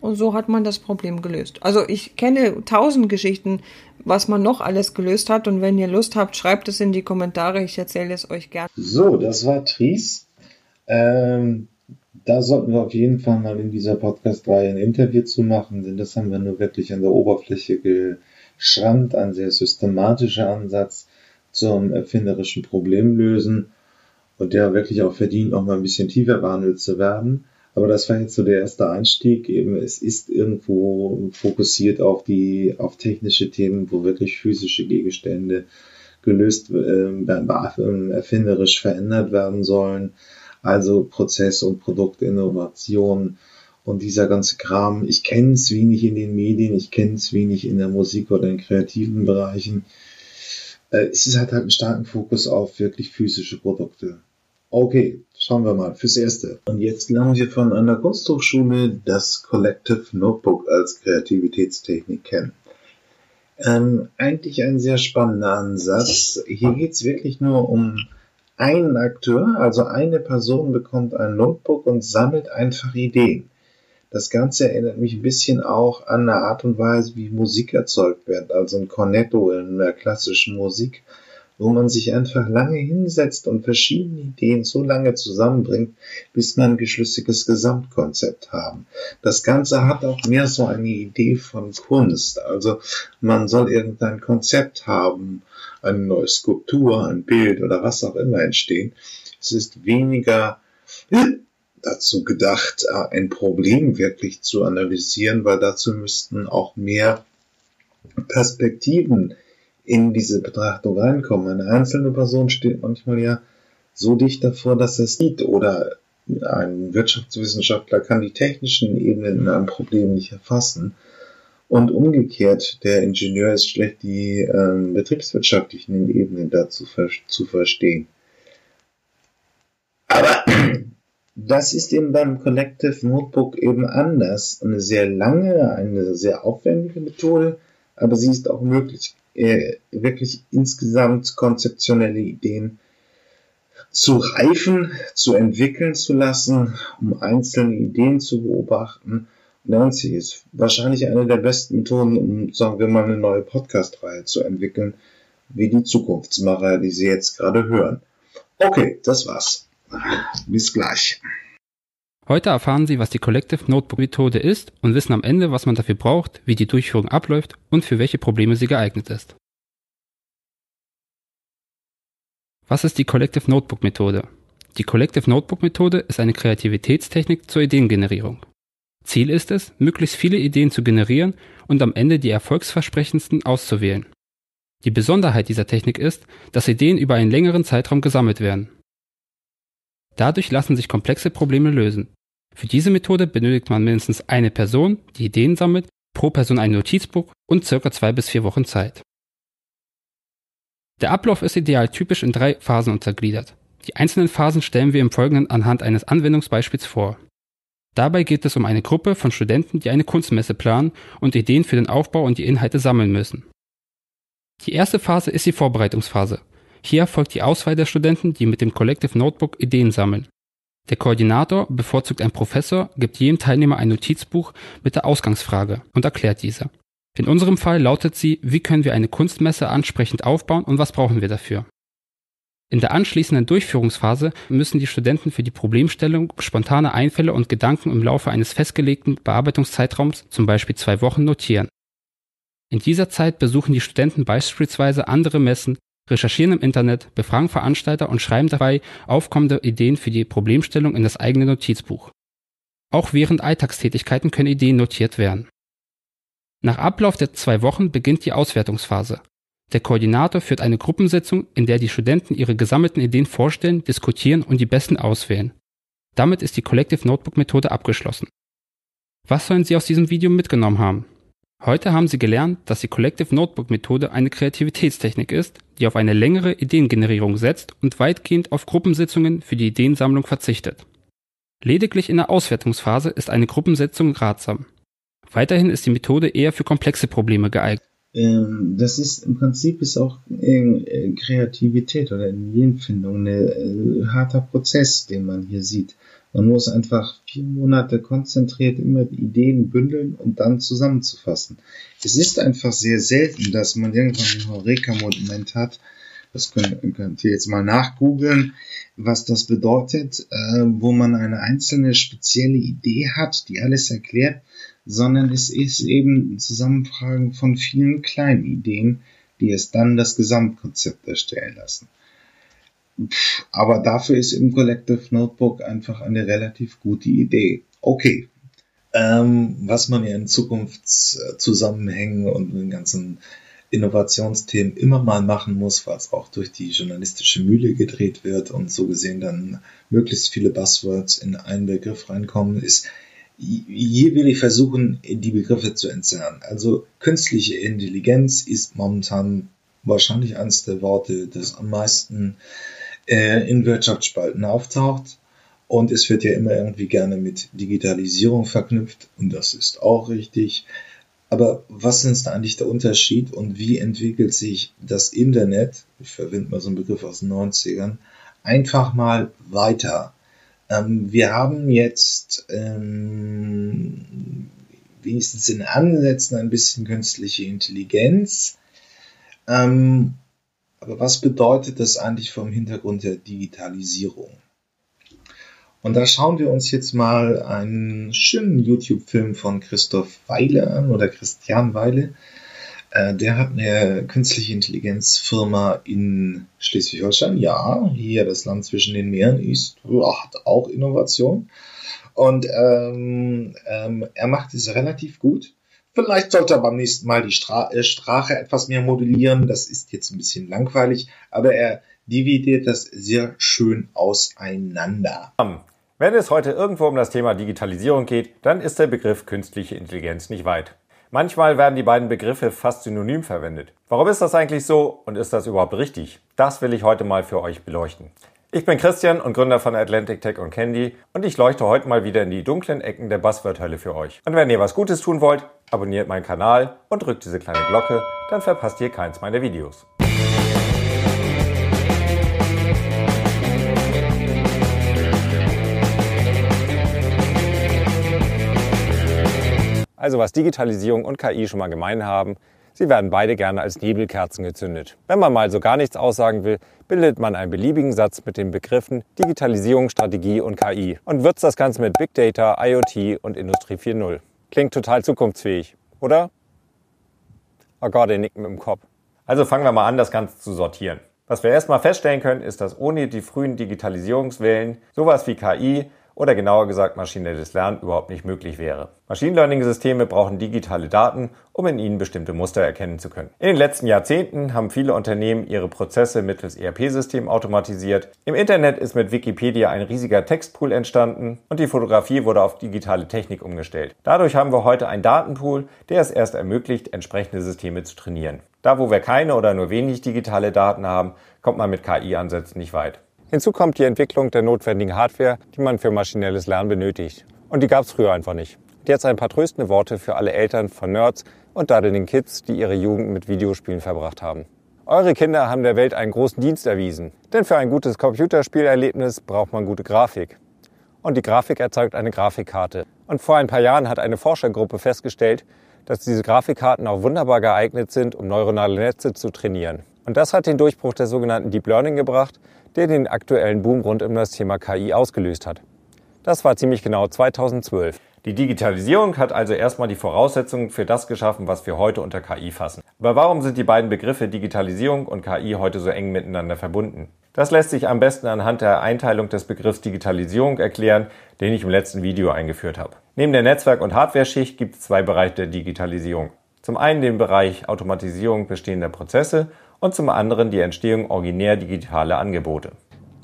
Und so hat man das Problem gelöst. Also ich kenne tausend Geschichten, was man noch alles gelöst hat. Und wenn ihr Lust habt, schreibt es in die Kommentare. Ich erzähle es euch gerne. So, das war Tries. Ähm, da sollten wir auf jeden Fall mal in dieser Podcast-Reihe ein Interview zu machen, denn das haben wir nur wirklich an der Oberfläche geschrammt, ein sehr systematischer Ansatz zum erfinderischen Problemlösen und der wirklich auch verdient, noch mal ein bisschen tiefer behandelt zu werden. Aber das war jetzt so der erste Einstieg. Eben, es ist irgendwo fokussiert auf die, auf technische Themen, wo wirklich physische Gegenstände gelöst, äh, erfinderisch verändert werden sollen also Prozess- und Produktinnovation und dieser ganze Kram. Ich kenne es wenig in den Medien, ich kenne es wenig in der Musik oder in kreativen Bereichen. Äh, es ist halt, halt einen starken Fokus auf wirklich physische Produkte. Okay, schauen wir mal fürs Erste. Und jetzt lernen wir von einer Kunsthochschule das Collective Notebook als Kreativitätstechnik kennen. Ähm, eigentlich ein sehr spannender Ansatz. Hier geht es wirklich nur um ein Akteur, also eine Person bekommt ein Notebook und sammelt einfach Ideen. Das Ganze erinnert mich ein bisschen auch an eine Art und Weise, wie Musik erzeugt wird, also ein Cornetto in der klassischen Musik, wo man sich einfach lange hinsetzt und verschiedene Ideen so lange zusammenbringt, bis man ein geschlüssiges Gesamtkonzept haben. Das Ganze hat auch mehr so eine Idee von Kunst, also man soll irgendein Konzept haben, eine neue Skulptur, ein Bild oder was auch immer entstehen. Es ist weniger [laughs] dazu gedacht, äh, ein Problem wirklich zu analysieren, weil dazu müssten auch mehr Perspektiven in diese Betrachtung reinkommen. Eine einzelne Person steht manchmal ja so dicht davor, dass er es sieht oder ein Wirtschaftswissenschaftler kann die technischen Ebenen in einem Problem nicht erfassen. Und umgekehrt, der Ingenieur ist schlecht, die ähm, betriebswirtschaftlichen Ebenen dazu ver zu verstehen. Aber [clears throat] das ist eben beim Collective Notebook eben anders. Eine sehr lange, eine sehr aufwendige Methode, aber sie ist auch möglich, äh, wirklich insgesamt konzeptionelle Ideen zu reifen, zu entwickeln zu lassen, um einzelne Ideen zu beobachten. Sie ist wahrscheinlich eine der besten Methoden, um, sagen wir mal, eine neue Podcast-Reihe zu entwickeln, wie die Zukunftsmacher, die Sie jetzt gerade hören. Okay, das war's. Bis gleich. Heute erfahren Sie, was die Collective Notebook Methode ist und wissen am Ende, was man dafür braucht, wie die Durchführung abläuft und für welche Probleme sie geeignet ist. Was ist die Collective Notebook Methode? Die Collective Notebook Methode ist eine Kreativitätstechnik zur Ideengenerierung. Ziel ist es, möglichst viele Ideen zu generieren und am Ende die erfolgsversprechendsten auszuwählen. Die Besonderheit dieser Technik ist, dass Ideen über einen längeren Zeitraum gesammelt werden. Dadurch lassen sich komplexe Probleme lösen. Für diese Methode benötigt man mindestens eine Person, die Ideen sammelt, pro Person ein Notizbuch und circa zwei bis vier Wochen Zeit. Der Ablauf ist ideal typisch in drei Phasen untergliedert. Die einzelnen Phasen stellen wir im Folgenden anhand eines Anwendungsbeispiels vor. Dabei geht es um eine Gruppe von Studenten, die eine Kunstmesse planen und Ideen für den Aufbau und die Inhalte sammeln müssen. Die erste Phase ist die Vorbereitungsphase. Hier folgt die Auswahl der Studenten, die mit dem Collective Notebook Ideen sammeln. Der Koordinator, bevorzugt ein Professor, gibt jedem Teilnehmer ein Notizbuch mit der Ausgangsfrage und erklärt diese. In unserem Fall lautet sie, wie können wir eine Kunstmesse ansprechend aufbauen und was brauchen wir dafür? In der anschließenden Durchführungsphase müssen die Studenten für die Problemstellung spontane Einfälle und Gedanken im Laufe eines festgelegten Bearbeitungszeitraums, zum Beispiel zwei Wochen, notieren. In dieser Zeit besuchen die Studenten beispielsweise andere Messen, recherchieren im Internet, befragen Veranstalter und schreiben dabei aufkommende Ideen für die Problemstellung in das eigene Notizbuch. Auch während Alltagstätigkeiten können Ideen notiert werden. Nach Ablauf der zwei Wochen beginnt die Auswertungsphase. Der Koordinator führt eine Gruppensitzung, in der die Studenten ihre gesammelten Ideen vorstellen, diskutieren und die besten auswählen. Damit ist die Collective Notebook Methode abgeschlossen. Was sollen Sie aus diesem Video mitgenommen haben? Heute haben Sie gelernt, dass die Collective Notebook Methode eine Kreativitätstechnik ist, die auf eine längere Ideengenerierung setzt und weitgehend auf Gruppensitzungen für die Ideensammlung verzichtet. Lediglich in der Auswertungsphase ist eine Gruppensitzung ratsam. Weiterhin ist die Methode eher für komplexe Probleme geeignet. Ähm, das ist im Prinzip ist auch äh, Kreativität oder Ideenfindung ein äh, harter Prozess, den man hier sieht. Man muss einfach vier Monate konzentriert immer die Ideen bündeln und dann zusammenzufassen. Es ist einfach sehr selten, dass man irgendwann ein Heureka-Moment hat. Das könnt, könnt, ihr jetzt mal nachgoogeln, was das bedeutet, äh, wo man eine einzelne spezielle Idee hat, die alles erklärt, sondern es ist eben ein Zusammenfragen von vielen kleinen Ideen, die es dann das Gesamtkonzept erstellen lassen. Aber dafür ist im Collective Notebook einfach eine relativ gute Idee. Okay. Ähm, was man ja in Zukunftszusammenhängen und den ganzen Innovationsthemen immer mal machen muss, was auch durch die journalistische Mühle gedreht wird und so gesehen dann möglichst viele Buzzwords in einen Begriff reinkommen, ist, hier will ich versuchen, die Begriffe zu entzerren. Also künstliche Intelligenz ist momentan wahrscheinlich eines der Worte, das am meisten äh, in Wirtschaftsspalten auftaucht. Und es wird ja immer irgendwie gerne mit Digitalisierung verknüpft und das ist auch richtig. Aber was ist da eigentlich der Unterschied und wie entwickelt sich das Internet, ich verwende mal so einen Begriff aus den 90ern, einfach mal weiter. Ähm, wir haben jetzt ähm, wenigstens in Ansätzen ein bisschen künstliche Intelligenz. Ähm, aber was bedeutet das eigentlich vom Hintergrund der Digitalisierung? Und da schauen wir uns jetzt mal einen schönen YouTube-Film von Christoph Weile an oder Christian Weile. Äh, der hat eine künstliche Intelligenzfirma in Schleswig-Holstein. Ja, hier das Land zwischen den Meeren ist, hat auch Innovation. Und ähm, ähm, er macht es relativ gut. Vielleicht sollte er beim nächsten Mal die Stra äh, Sprache etwas mehr modellieren. Das ist jetzt ein bisschen langweilig, aber er dividiert das sehr schön auseinander. Wenn es heute irgendwo um das Thema Digitalisierung geht, dann ist der Begriff künstliche Intelligenz nicht weit. Manchmal werden die beiden Begriffe fast synonym verwendet. Warum ist das eigentlich so und ist das überhaupt richtig? Das will ich heute mal für euch beleuchten. Ich bin Christian und Gründer von Atlantic Tech und Candy und ich leuchte heute mal wieder in die dunklen Ecken der Buzzword-Hölle für euch. Und wenn ihr was Gutes tun wollt, abonniert meinen Kanal und drückt diese kleine Glocke, dann verpasst ihr keins meiner Videos. Also was Digitalisierung und KI schon mal gemein haben, sie werden beide gerne als Nebelkerzen gezündet. Wenn man mal so gar nichts aussagen will, bildet man einen beliebigen Satz mit den Begriffen Digitalisierung, Strategie und KI und würzt das Ganze mit Big Data, IoT und Industrie 4.0. Klingt total zukunftsfähig, oder? Oh Gott, der nickt mit dem Kopf. Also fangen wir mal an, das Ganze zu sortieren. Was wir erstmal feststellen können, ist, dass ohne die frühen Digitalisierungswellen sowas wie KI oder genauer gesagt maschinelles Lernen überhaupt nicht möglich wäre. Machine Learning-Systeme brauchen digitale Daten, um in ihnen bestimmte Muster erkennen zu können. In den letzten Jahrzehnten haben viele Unternehmen ihre Prozesse mittels ERP-Systemen automatisiert. Im Internet ist mit Wikipedia ein riesiger Textpool entstanden und die Fotografie wurde auf digitale Technik umgestellt. Dadurch haben wir heute einen Datenpool, der es erst ermöglicht, entsprechende Systeme zu trainieren. Da, wo wir keine oder nur wenig digitale Daten haben, kommt man mit KI-Ansätzen nicht weit. Hinzu kommt die Entwicklung der notwendigen Hardware, die man für maschinelles Lernen benötigt. Und die gab es früher einfach nicht. Und jetzt ein paar tröstende Worte für alle Eltern von Nerds und daddelnden Kids, die ihre Jugend mit Videospielen verbracht haben. Eure Kinder haben der Welt einen großen Dienst erwiesen. Denn für ein gutes Computerspielerlebnis braucht man gute Grafik. Und die Grafik erzeugt eine Grafikkarte. Und vor ein paar Jahren hat eine Forschergruppe festgestellt, dass diese Grafikkarten auch wunderbar geeignet sind, um neuronale Netze zu trainieren. Und das hat den Durchbruch der sogenannten Deep Learning gebracht, der den aktuellen Boom rund um das Thema KI ausgelöst hat. Das war ziemlich genau 2012. Die Digitalisierung hat also erstmal die Voraussetzungen für das geschaffen, was wir heute unter KI fassen. Aber warum sind die beiden Begriffe Digitalisierung und KI heute so eng miteinander verbunden? Das lässt sich am besten anhand der Einteilung des Begriffs Digitalisierung erklären, den ich im letzten Video eingeführt habe. Neben der Netzwerk- und Hardware-Schicht gibt es zwei Bereiche der Digitalisierung. Zum einen den Bereich Automatisierung bestehender Prozesse und zum anderen die Entstehung originär digitaler Angebote.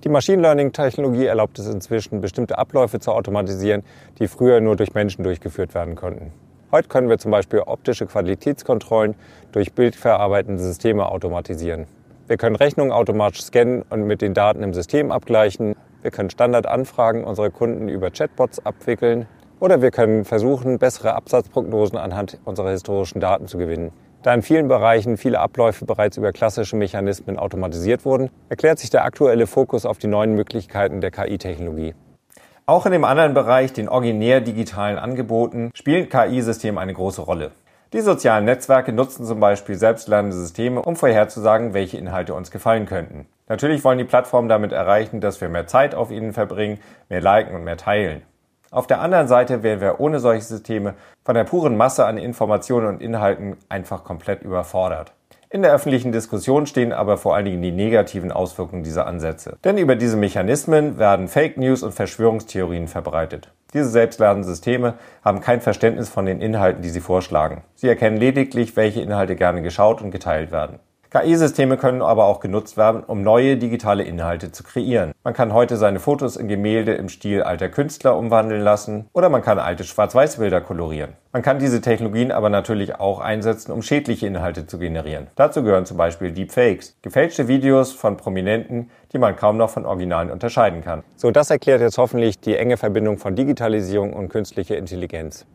Die Machine Learning-Technologie erlaubt es inzwischen, bestimmte Abläufe zu automatisieren, die früher nur durch Menschen durchgeführt werden konnten. Heute können wir zum Beispiel optische Qualitätskontrollen durch bildverarbeitende Systeme automatisieren. Wir können Rechnungen automatisch scannen und mit den Daten im System abgleichen. Wir können Standardanfragen unserer Kunden über Chatbots abwickeln. Oder wir können versuchen, bessere Absatzprognosen anhand unserer historischen Daten zu gewinnen. Da in vielen Bereichen viele Abläufe bereits über klassische Mechanismen automatisiert wurden, erklärt sich der aktuelle Fokus auf die neuen Möglichkeiten der KI-Technologie. Auch in dem anderen Bereich, den originär digitalen Angeboten, spielen KI-Systeme eine große Rolle. Die sozialen Netzwerke nutzen zum Beispiel selbstlernende Systeme, um vorherzusagen, welche Inhalte uns gefallen könnten. Natürlich wollen die Plattformen damit erreichen, dass wir mehr Zeit auf ihnen verbringen, mehr liken und mehr teilen. Auf der anderen Seite wären wir ohne solche Systeme von der puren Masse an Informationen und Inhalten einfach komplett überfordert. In der öffentlichen Diskussion stehen aber vor allen Dingen die negativen Auswirkungen dieser Ansätze. Denn über diese Mechanismen werden Fake News und Verschwörungstheorien verbreitet. Diese selbstlernenden Systeme haben kein Verständnis von den Inhalten, die sie vorschlagen. Sie erkennen lediglich, welche Inhalte gerne geschaut und geteilt werden. KI-Systeme können aber auch genutzt werden, um neue digitale Inhalte zu kreieren. Man kann heute seine Fotos in Gemälde im Stil alter Künstler umwandeln lassen oder man kann alte Schwarz-Weiß-Bilder kolorieren. Man kann diese Technologien aber natürlich auch einsetzen, um schädliche Inhalte zu generieren. Dazu gehören zum Beispiel Deepfakes, gefälschte Videos von Prominenten, die man kaum noch von Originalen unterscheiden kann. So, das erklärt jetzt hoffentlich die enge Verbindung von Digitalisierung und künstlicher Intelligenz.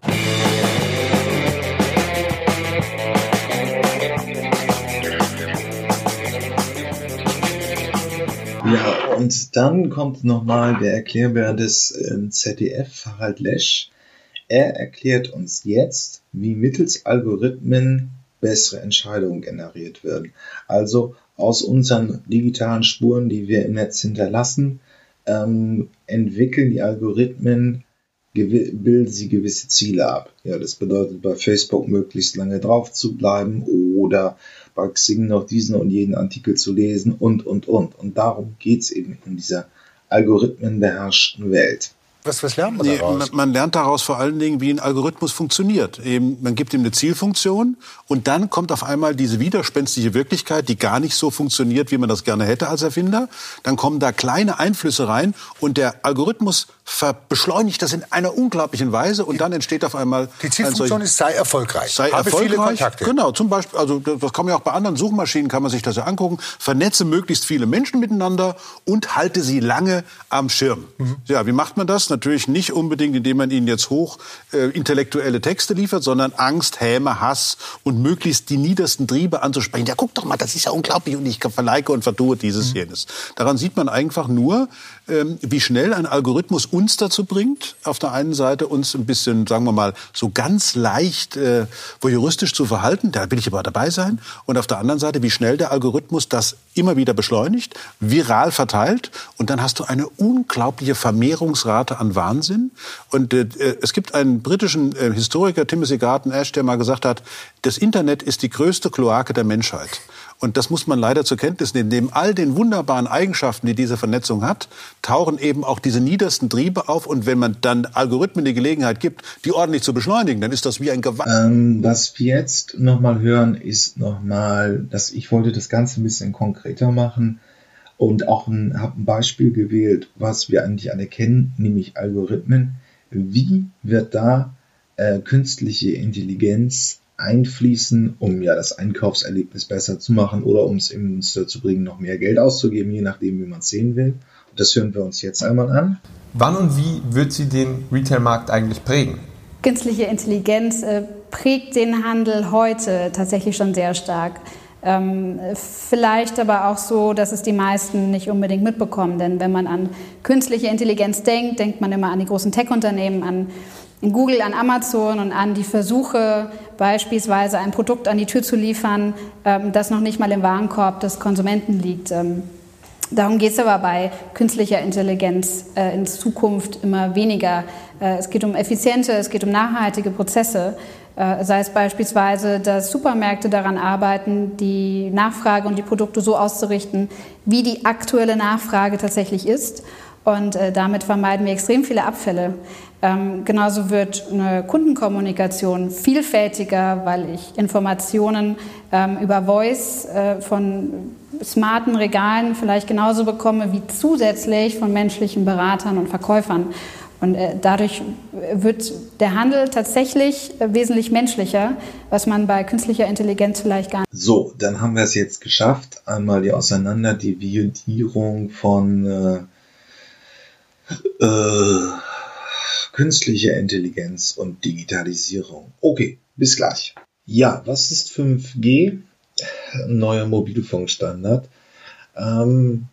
Ja, und dann kommt nochmal der Erklärbär des äh, ZDF, Harald Lesch. Er erklärt uns jetzt, wie mittels Algorithmen bessere Entscheidungen generiert werden. Also aus unseren digitalen Spuren, die wir im Netz hinterlassen, ähm, entwickeln die Algorithmen, bilden sie gewisse Ziele ab. Ja, das bedeutet bei Facebook möglichst lange drauf zu bleiben oder bei Xing noch diesen und jeden Artikel zu lesen und, und, und. Und darum geht es eben in dieser algorithmenbeherrschten Welt. Was, was lernt man nee, daraus? Man, man, lernt daraus vor allen Dingen, wie ein Algorithmus funktioniert. Eben, man gibt ihm eine Zielfunktion und dann kommt auf einmal diese widerspenstige Wirklichkeit, die gar nicht so funktioniert, wie man das gerne hätte als Erfinder. Dann kommen da kleine Einflüsse rein und der Algorithmus beschleunigt das in einer unglaublichen Weise und dann entsteht auf einmal die Zielfunktion ist sei erfolgreich, sei habe erfolgreich, viele Kontakte. Genau, zum Beispiel, also das kann man ja auch bei anderen Suchmaschinen kann man sich das ja angucken. Vernetze möglichst viele Menschen miteinander und halte sie lange am Schirm. Mhm. Ja, wie macht man das? Natürlich nicht unbedingt, indem man ihnen jetzt hoch äh, intellektuelle Texte liefert, sondern Angst, Häme, Hass und möglichst die niedersten Triebe anzusprechen. Ja, guck doch mal, das ist ja unglaublich und ich verneige und vertue dieses, mhm. jenes. Daran sieht man einfach nur, wie schnell ein Algorithmus uns dazu bringt, auf der einen Seite uns ein bisschen, sagen wir mal, so ganz leicht äh, voyeuristisch zu verhalten, da will ich aber dabei sein, und auf der anderen Seite, wie schnell der Algorithmus das immer wieder beschleunigt, viral verteilt, und dann hast du eine unglaubliche Vermehrungsrate an Wahnsinn. Und äh, es gibt einen britischen äh, Historiker, Timothy Garton Ash, der mal gesagt hat, das Internet ist die größte Kloake der Menschheit. Und das muss man leider zur Kenntnis nehmen. Neben all den wunderbaren Eigenschaften, die diese Vernetzung hat, tauchen eben auch diese niedersten Triebe auf. Und wenn man dann Algorithmen die Gelegenheit gibt, die ordentlich zu beschleunigen, dann ist das wie ein Gewalt. Ähm, was wir jetzt nochmal hören, ist nochmal, dass ich wollte das Ganze ein bisschen konkreter machen und auch ein, habe ein Beispiel gewählt, was wir eigentlich alle kennen, nämlich Algorithmen. Wie wird da äh, künstliche Intelligenz einfließen, um ja das Einkaufserlebnis besser zu machen oder um es uns dazu bringen, noch mehr Geld auszugeben, je nachdem, wie man es sehen will. Und das hören wir uns jetzt einmal an. Wann und wie wird sie den Retailmarkt eigentlich prägen? Künstliche Intelligenz äh, prägt den Handel heute tatsächlich schon sehr stark. Ähm, vielleicht aber auch so, dass es die meisten nicht unbedingt mitbekommen. Denn wenn man an künstliche Intelligenz denkt, denkt man immer an die großen Tech-Unternehmen, an Google, an Amazon und an die Versuche, beispielsweise ein Produkt an die Tür zu liefern, ähm, das noch nicht mal im Warenkorb des Konsumenten liegt. Ähm, darum geht es aber bei künstlicher Intelligenz äh, in Zukunft immer weniger. Äh, es geht um effiziente, es geht um nachhaltige Prozesse. Äh, sei es beispielsweise, dass Supermärkte daran arbeiten, die Nachfrage und die Produkte so auszurichten, wie die aktuelle Nachfrage tatsächlich ist. Und damit vermeiden wir extrem viele Abfälle. Ähm, genauso wird eine Kundenkommunikation vielfältiger, weil ich Informationen ähm, über Voice äh, von smarten Regalen vielleicht genauso bekomme wie zusätzlich von menschlichen Beratern und Verkäufern. Und äh, dadurch wird der Handel tatsächlich äh, wesentlich menschlicher, was man bei künstlicher Intelligenz vielleicht gar nicht. So, dann haben wir es jetzt geschafft. Einmal die Auseinanderdividierung von äh, künstliche Intelligenz und Digitalisierung. Okay, bis gleich. Ja, was ist 5G? Neuer Mobilfunkstandard. Ähm,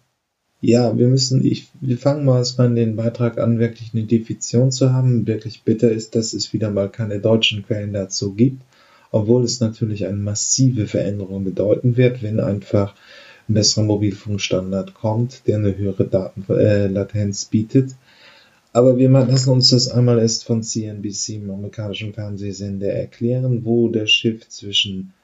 ja, wir müssen, ich, wir fangen mal erstmal den Beitrag an, wirklich eine Definition zu haben. Wirklich bitter ist, dass es wieder mal keine deutschen Quellen dazu gibt, obwohl es natürlich eine massive Veränderung bedeuten wird, wenn einfach ein besserer Mobilfunkstandard kommt, der eine höhere Datenlatenz äh, bietet. Aber wir lassen uns das einmal erst von CNBC, dem amerikanischen Fernsehsender, erklären, wo der Shift zwischen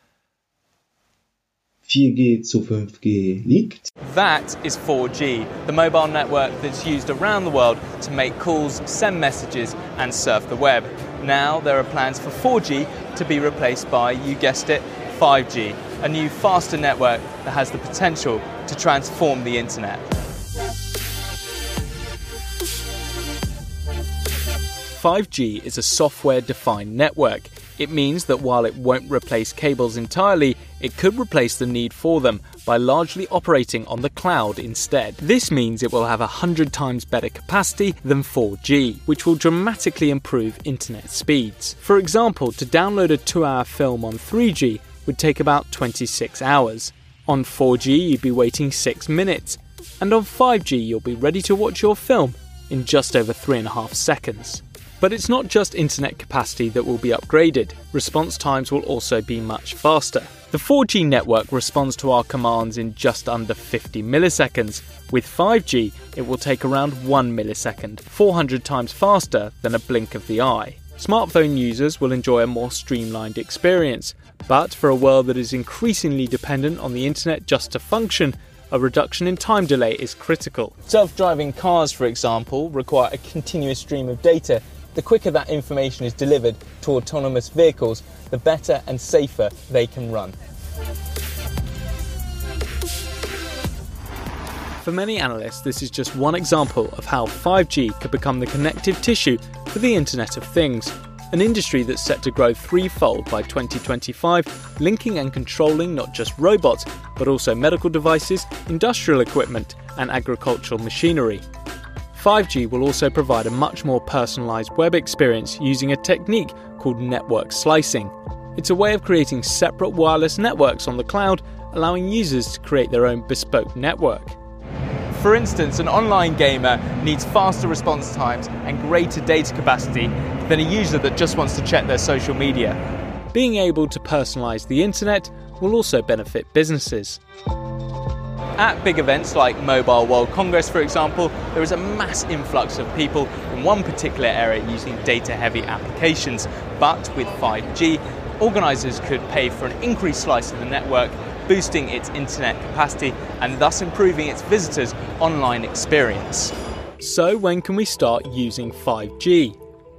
4G zu 5G liegt. That is 4G, the mobile network that's used around the world to make calls, send messages and surf the web. Now there are plans for 4G to be replaced by, you guessed it, 5G, a new faster network that has the potential to transform the internet. 5G is a software defined network. It means that while it won't replace cables entirely, it could replace the need for them by largely operating on the cloud instead. This means it will have 100 times better capacity than 4G, which will dramatically improve internet speeds. For example, to download a 2 hour film on 3G would take about 26 hours. On 4G, you'd be waiting 6 minutes. And on 5G, you'll be ready to watch your film in just over three and a half seconds. But it's not just internet capacity that will be upgraded, response times will also be much faster. The 4G network responds to our commands in just under 50 milliseconds. With 5G, it will take around 1 millisecond, 400 times faster than a blink of the eye. Smartphone users will enjoy a more streamlined experience, but for a world that is increasingly dependent on the internet just to function, a reduction in time delay is critical. Self driving cars, for example, require a continuous stream of data the quicker that information is delivered to autonomous vehicles, the better and safer they can run. For many analysts, this is just one example of how 5G could become the connective tissue for the Internet of Things, an industry that's set to grow threefold by 2025, linking and controlling not just robots, but also medical devices, industrial equipment, and agricultural machinery. 5G will also provide a much more personalised web experience using a technique called network slicing. It's a way of creating separate wireless networks on the cloud, allowing users to create their own bespoke network. For instance, an online gamer needs faster response times and greater data capacity than a user that just wants to check their social media. Being able to personalise the internet will also benefit businesses. At big events like Mobile World Congress, for example, there is a mass influx of people in one particular area using data heavy applications. But with 5G, organisers could pay for an increased slice of the network, boosting its internet capacity and thus improving its visitors' online experience. So, when can we start using 5G?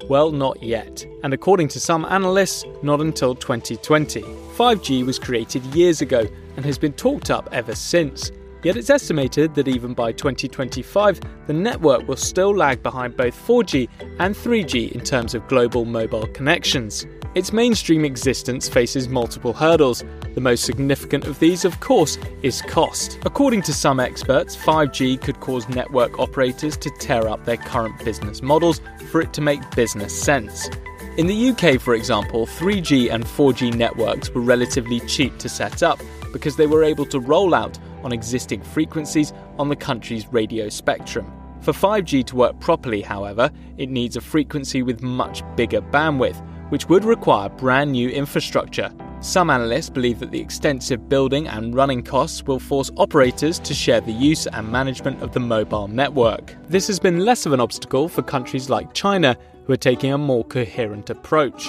Well, not yet. And according to some analysts, not until 2020. 5G was created years ago and has been talked up ever since. Yet it's estimated that even by 2025, the network will still lag behind both 4G and 3G in terms of global mobile connections. Its mainstream existence faces multiple hurdles. The most significant of these, of course, is cost. According to some experts, 5G could cause network operators to tear up their current business models for it to make business sense. In the UK, for example, 3G and 4G networks were relatively cheap to set up because they were able to roll out on existing frequencies on the country's radio spectrum. For 5G to work properly, however, it needs a frequency with much bigger bandwidth, which would require brand new infrastructure. Some analysts believe that the extensive building and running costs will force operators to share the use and management of the mobile network. This has been less of an obstacle for countries like China, who are taking a more coherent approach.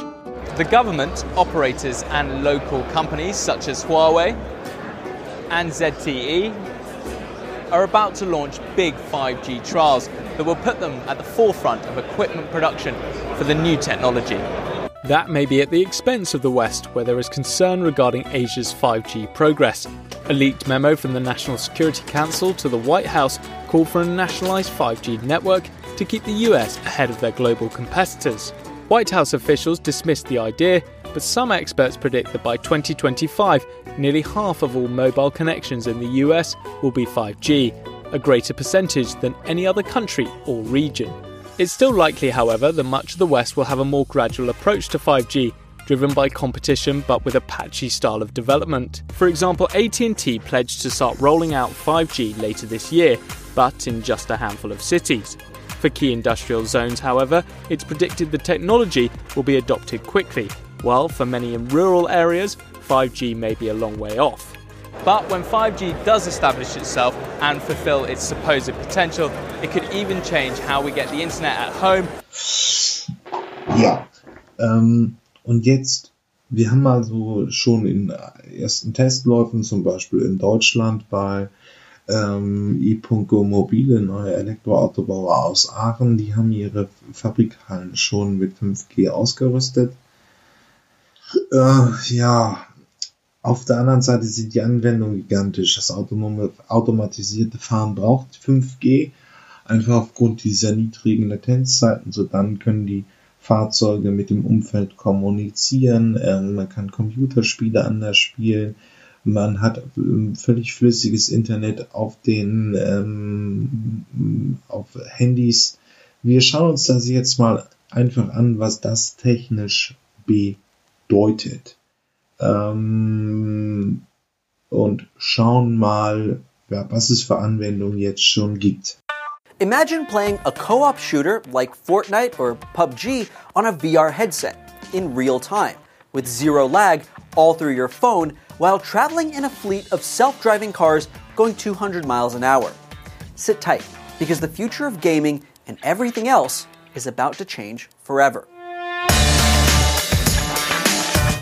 The government, operators, and local companies such as Huawei, and ZTE are about to launch big 5G trials that will put them at the forefront of equipment production for the new technology. That may be at the expense of the West, where there is concern regarding Asia's 5G progress. A leaked memo from the National Security Council to the White House called for a nationalised 5G network to keep the US ahead of their global competitors. White House officials dismissed the idea, but some experts predict that by 2025, nearly half of all mobile connections in the US will be 5G, a greater percentage than any other country or region. It's still likely, however, that much of the West will have a more gradual approach to 5G, driven by competition but with a patchy style of development. For example, AT&T pledged to start rolling out 5G later this year, but in just a handful of cities. For key industrial zones, however, it's predicted the technology will be adopted quickly, while for many in rural areas, 5G may be a long way off. But when 5G does establish itself and fulfill its supposed potential, it could even change how we get the Internet at home. Ja, ähm, und jetzt, wir haben also schon in ersten Testläufen, zum Beispiel in Deutschland bei ähm, Mobile, neue Elektroautobauer aus Aachen, die haben ihre Fabrikhallen schon mit 5G ausgerüstet. Äh, ja, auf der anderen Seite sind die Anwendungen gigantisch. Das autonome, automatisierte Fahren braucht 5G, einfach aufgrund dieser niedrigen Latenzzeiten. So dann können die Fahrzeuge mit dem Umfeld kommunizieren. Ähm, man kann Computerspiele anders spielen. Man hat ähm, völlig flüssiges Internet auf den ähm, auf Handys. Wir schauen uns das jetzt mal einfach an, was das technisch bedeutet ähm, und schauen mal, ja, was es für Anwendungen jetzt schon gibt. Imagine playing a co-op shooter like Fortnite or PUBG on a VR headset in real time with zero lag all through your phone while traveling in a fleet of self-driving cars going 200 miles an hour. Sit tight because the future of gaming and everything else is about to change forever.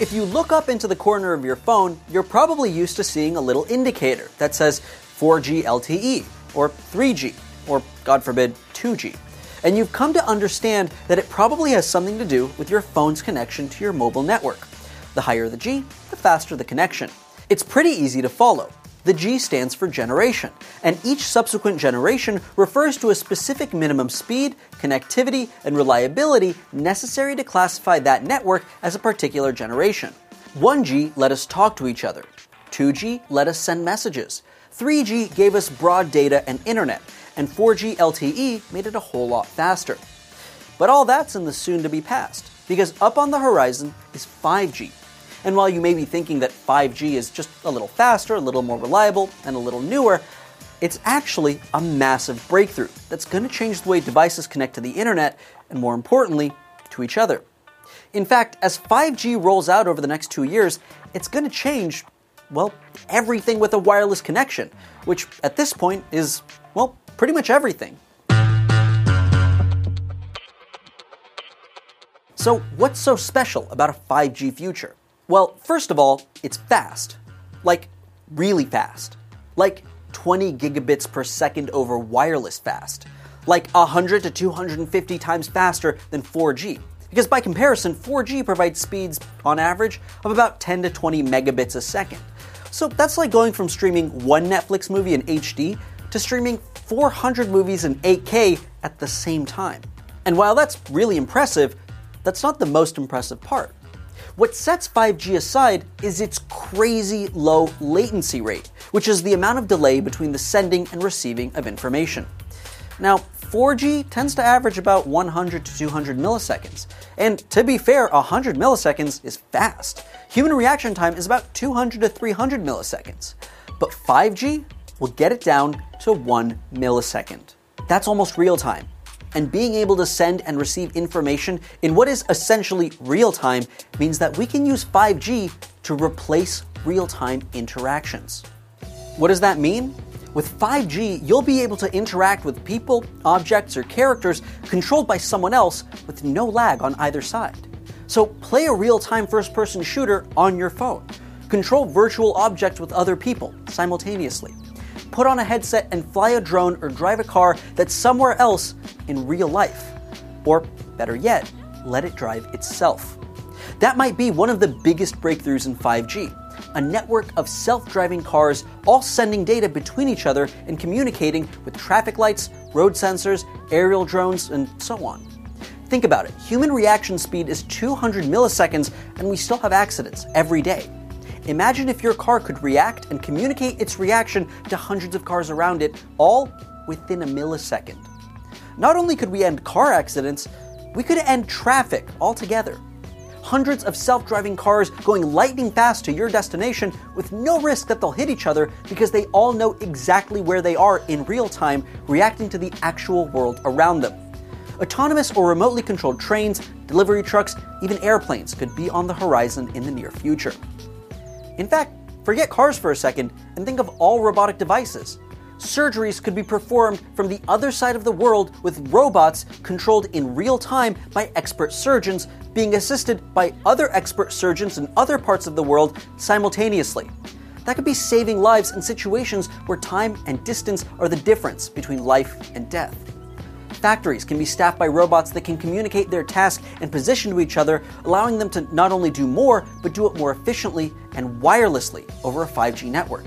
If you look up into the corner of your phone, you're probably used to seeing a little indicator that says 4G LTE or 3G or, God forbid, 2G. And you've come to understand that it probably has something to do with your phone's connection to your mobile network. The higher the G, the faster the connection. It's pretty easy to follow. The G stands for generation, and each subsequent generation refers to a specific minimum speed, connectivity, and reliability necessary to classify that network as a particular generation. 1G let us talk to each other. 2G let us send messages. 3G gave us broad data and internet, and 4G LTE made it a whole lot faster. But all that's in the soon to be past, because up on the horizon is 5G. And while you may be thinking that 5G is just a little faster, a little more reliable, and a little newer, it's actually a massive breakthrough that's going to change the way devices connect to the internet, and more importantly, to each other. In fact, as 5G rolls out over the next two years, it's going to change, well, everything with a wireless connection, which at this point is, well, pretty much everything. So, what's so special about a 5G future? Well, first of all, it's fast. Like, really fast. Like 20 gigabits per second over wireless fast. Like 100 to 250 times faster than 4G. Because by comparison, 4G provides speeds, on average, of about 10 to 20 megabits a second. So that's like going from streaming one Netflix movie in HD to streaming 400 movies in 8K at the same time. And while that's really impressive, that's not the most impressive part. What sets 5G aside is its crazy low latency rate, which is the amount of delay between the sending and receiving of information. Now, 4G tends to average about 100 to 200 milliseconds. And to be fair, 100 milliseconds is fast. Human reaction time is about 200 to 300 milliseconds. But 5G will get it down to 1 millisecond. That's almost real time and being able to send and receive information in what is essentially real time means that we can use 5G to replace real time interactions. What does that mean? With 5G, you'll be able to interact with people, objects, or characters controlled by someone else with no lag on either side. So play a real time first person shooter on your phone. Control virtual objects with other people simultaneously put on a headset and fly a drone or drive a car that's somewhere else in real life. Or, better yet, let it drive itself. That might be one of the biggest breakthroughs in 5G a network of self driving cars all sending data between each other and communicating with traffic lights, road sensors, aerial drones, and so on. Think about it human reaction speed is 200 milliseconds, and we still have accidents every day. Imagine if your car could react and communicate its reaction to hundreds of cars around it, all within a millisecond. Not only could we end car accidents, we could end traffic altogether. Hundreds of self driving cars going lightning fast to your destination with no risk that they'll hit each other because they all know exactly where they are in real time, reacting to the actual world around them. Autonomous or remotely controlled trains, delivery trucks, even airplanes could be on the horizon in the near future. In fact, forget cars for a second and think of all robotic devices. Surgeries could be performed from the other side of the world with robots controlled in real time by expert surgeons being assisted by other expert surgeons in other parts of the world simultaneously. That could be saving lives in situations where time and distance are the difference between life and death. Factories can be staffed by robots that can communicate their task and position to each other, allowing them to not only do more, but do it more efficiently and wirelessly over a 5G network.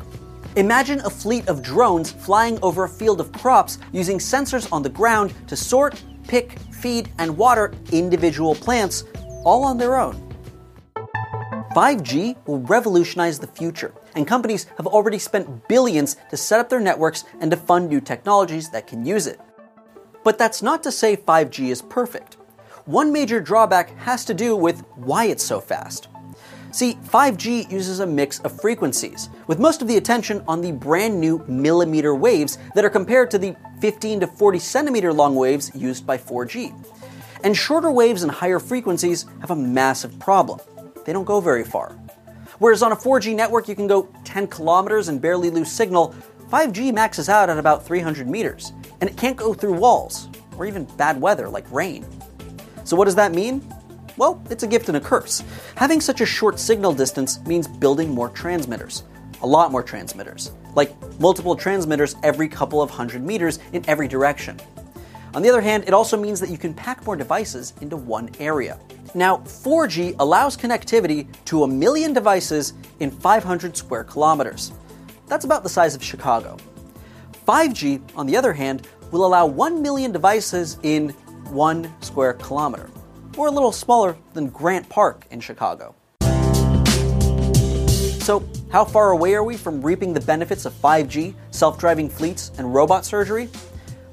Imagine a fleet of drones flying over a field of crops using sensors on the ground to sort, pick, feed, and water individual plants all on their own. 5G will revolutionize the future, and companies have already spent billions to set up their networks and to fund new technologies that can use it. But that's not to say 5G is perfect. One major drawback has to do with why it's so fast. See, 5G uses a mix of frequencies, with most of the attention on the brand new millimeter waves that are compared to the 15 to 40 centimeter long waves used by 4G. And shorter waves and higher frequencies have a massive problem. They don't go very far. Whereas on a 4G network you can go 10 kilometers and barely lose signal, 5G maxes out at about 300 meters, and it can't go through walls, or even bad weather like rain. So, what does that mean? Well, it's a gift and a curse. Having such a short signal distance means building more transmitters. A lot more transmitters. Like multiple transmitters every couple of hundred meters in every direction. On the other hand, it also means that you can pack more devices into one area. Now, 4G allows connectivity to a million devices in 500 square kilometers. That's about the size of Chicago. 5G, on the other hand, will allow 1 million devices in 1 square kilometer, or a little smaller than Grant Park in Chicago. So, how far away are we from reaping the benefits of 5G, self driving fleets, and robot surgery?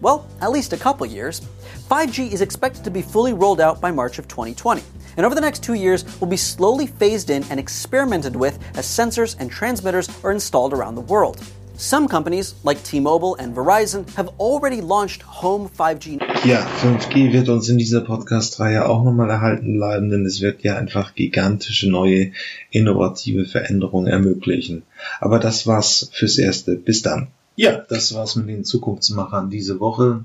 Well, at least a couple years. 5G is expected to be fully rolled out by March of 2020. And over the next two years, will be slowly phased in and experimented with as sensors and transmitters are installed around the world. Some companies, like T-Mobile and Verizon, have already launched home 5G. Ja, 5G wird uns in dieser Podcast-Reihe auch nochmal erhalten bleiben, denn es wird ja einfach gigantische neue, innovative Veränderungen ermöglichen. Aber das war's fürs Erste. Bis dann. Ja, das war's mit den Zukunftsmachern diese Woche.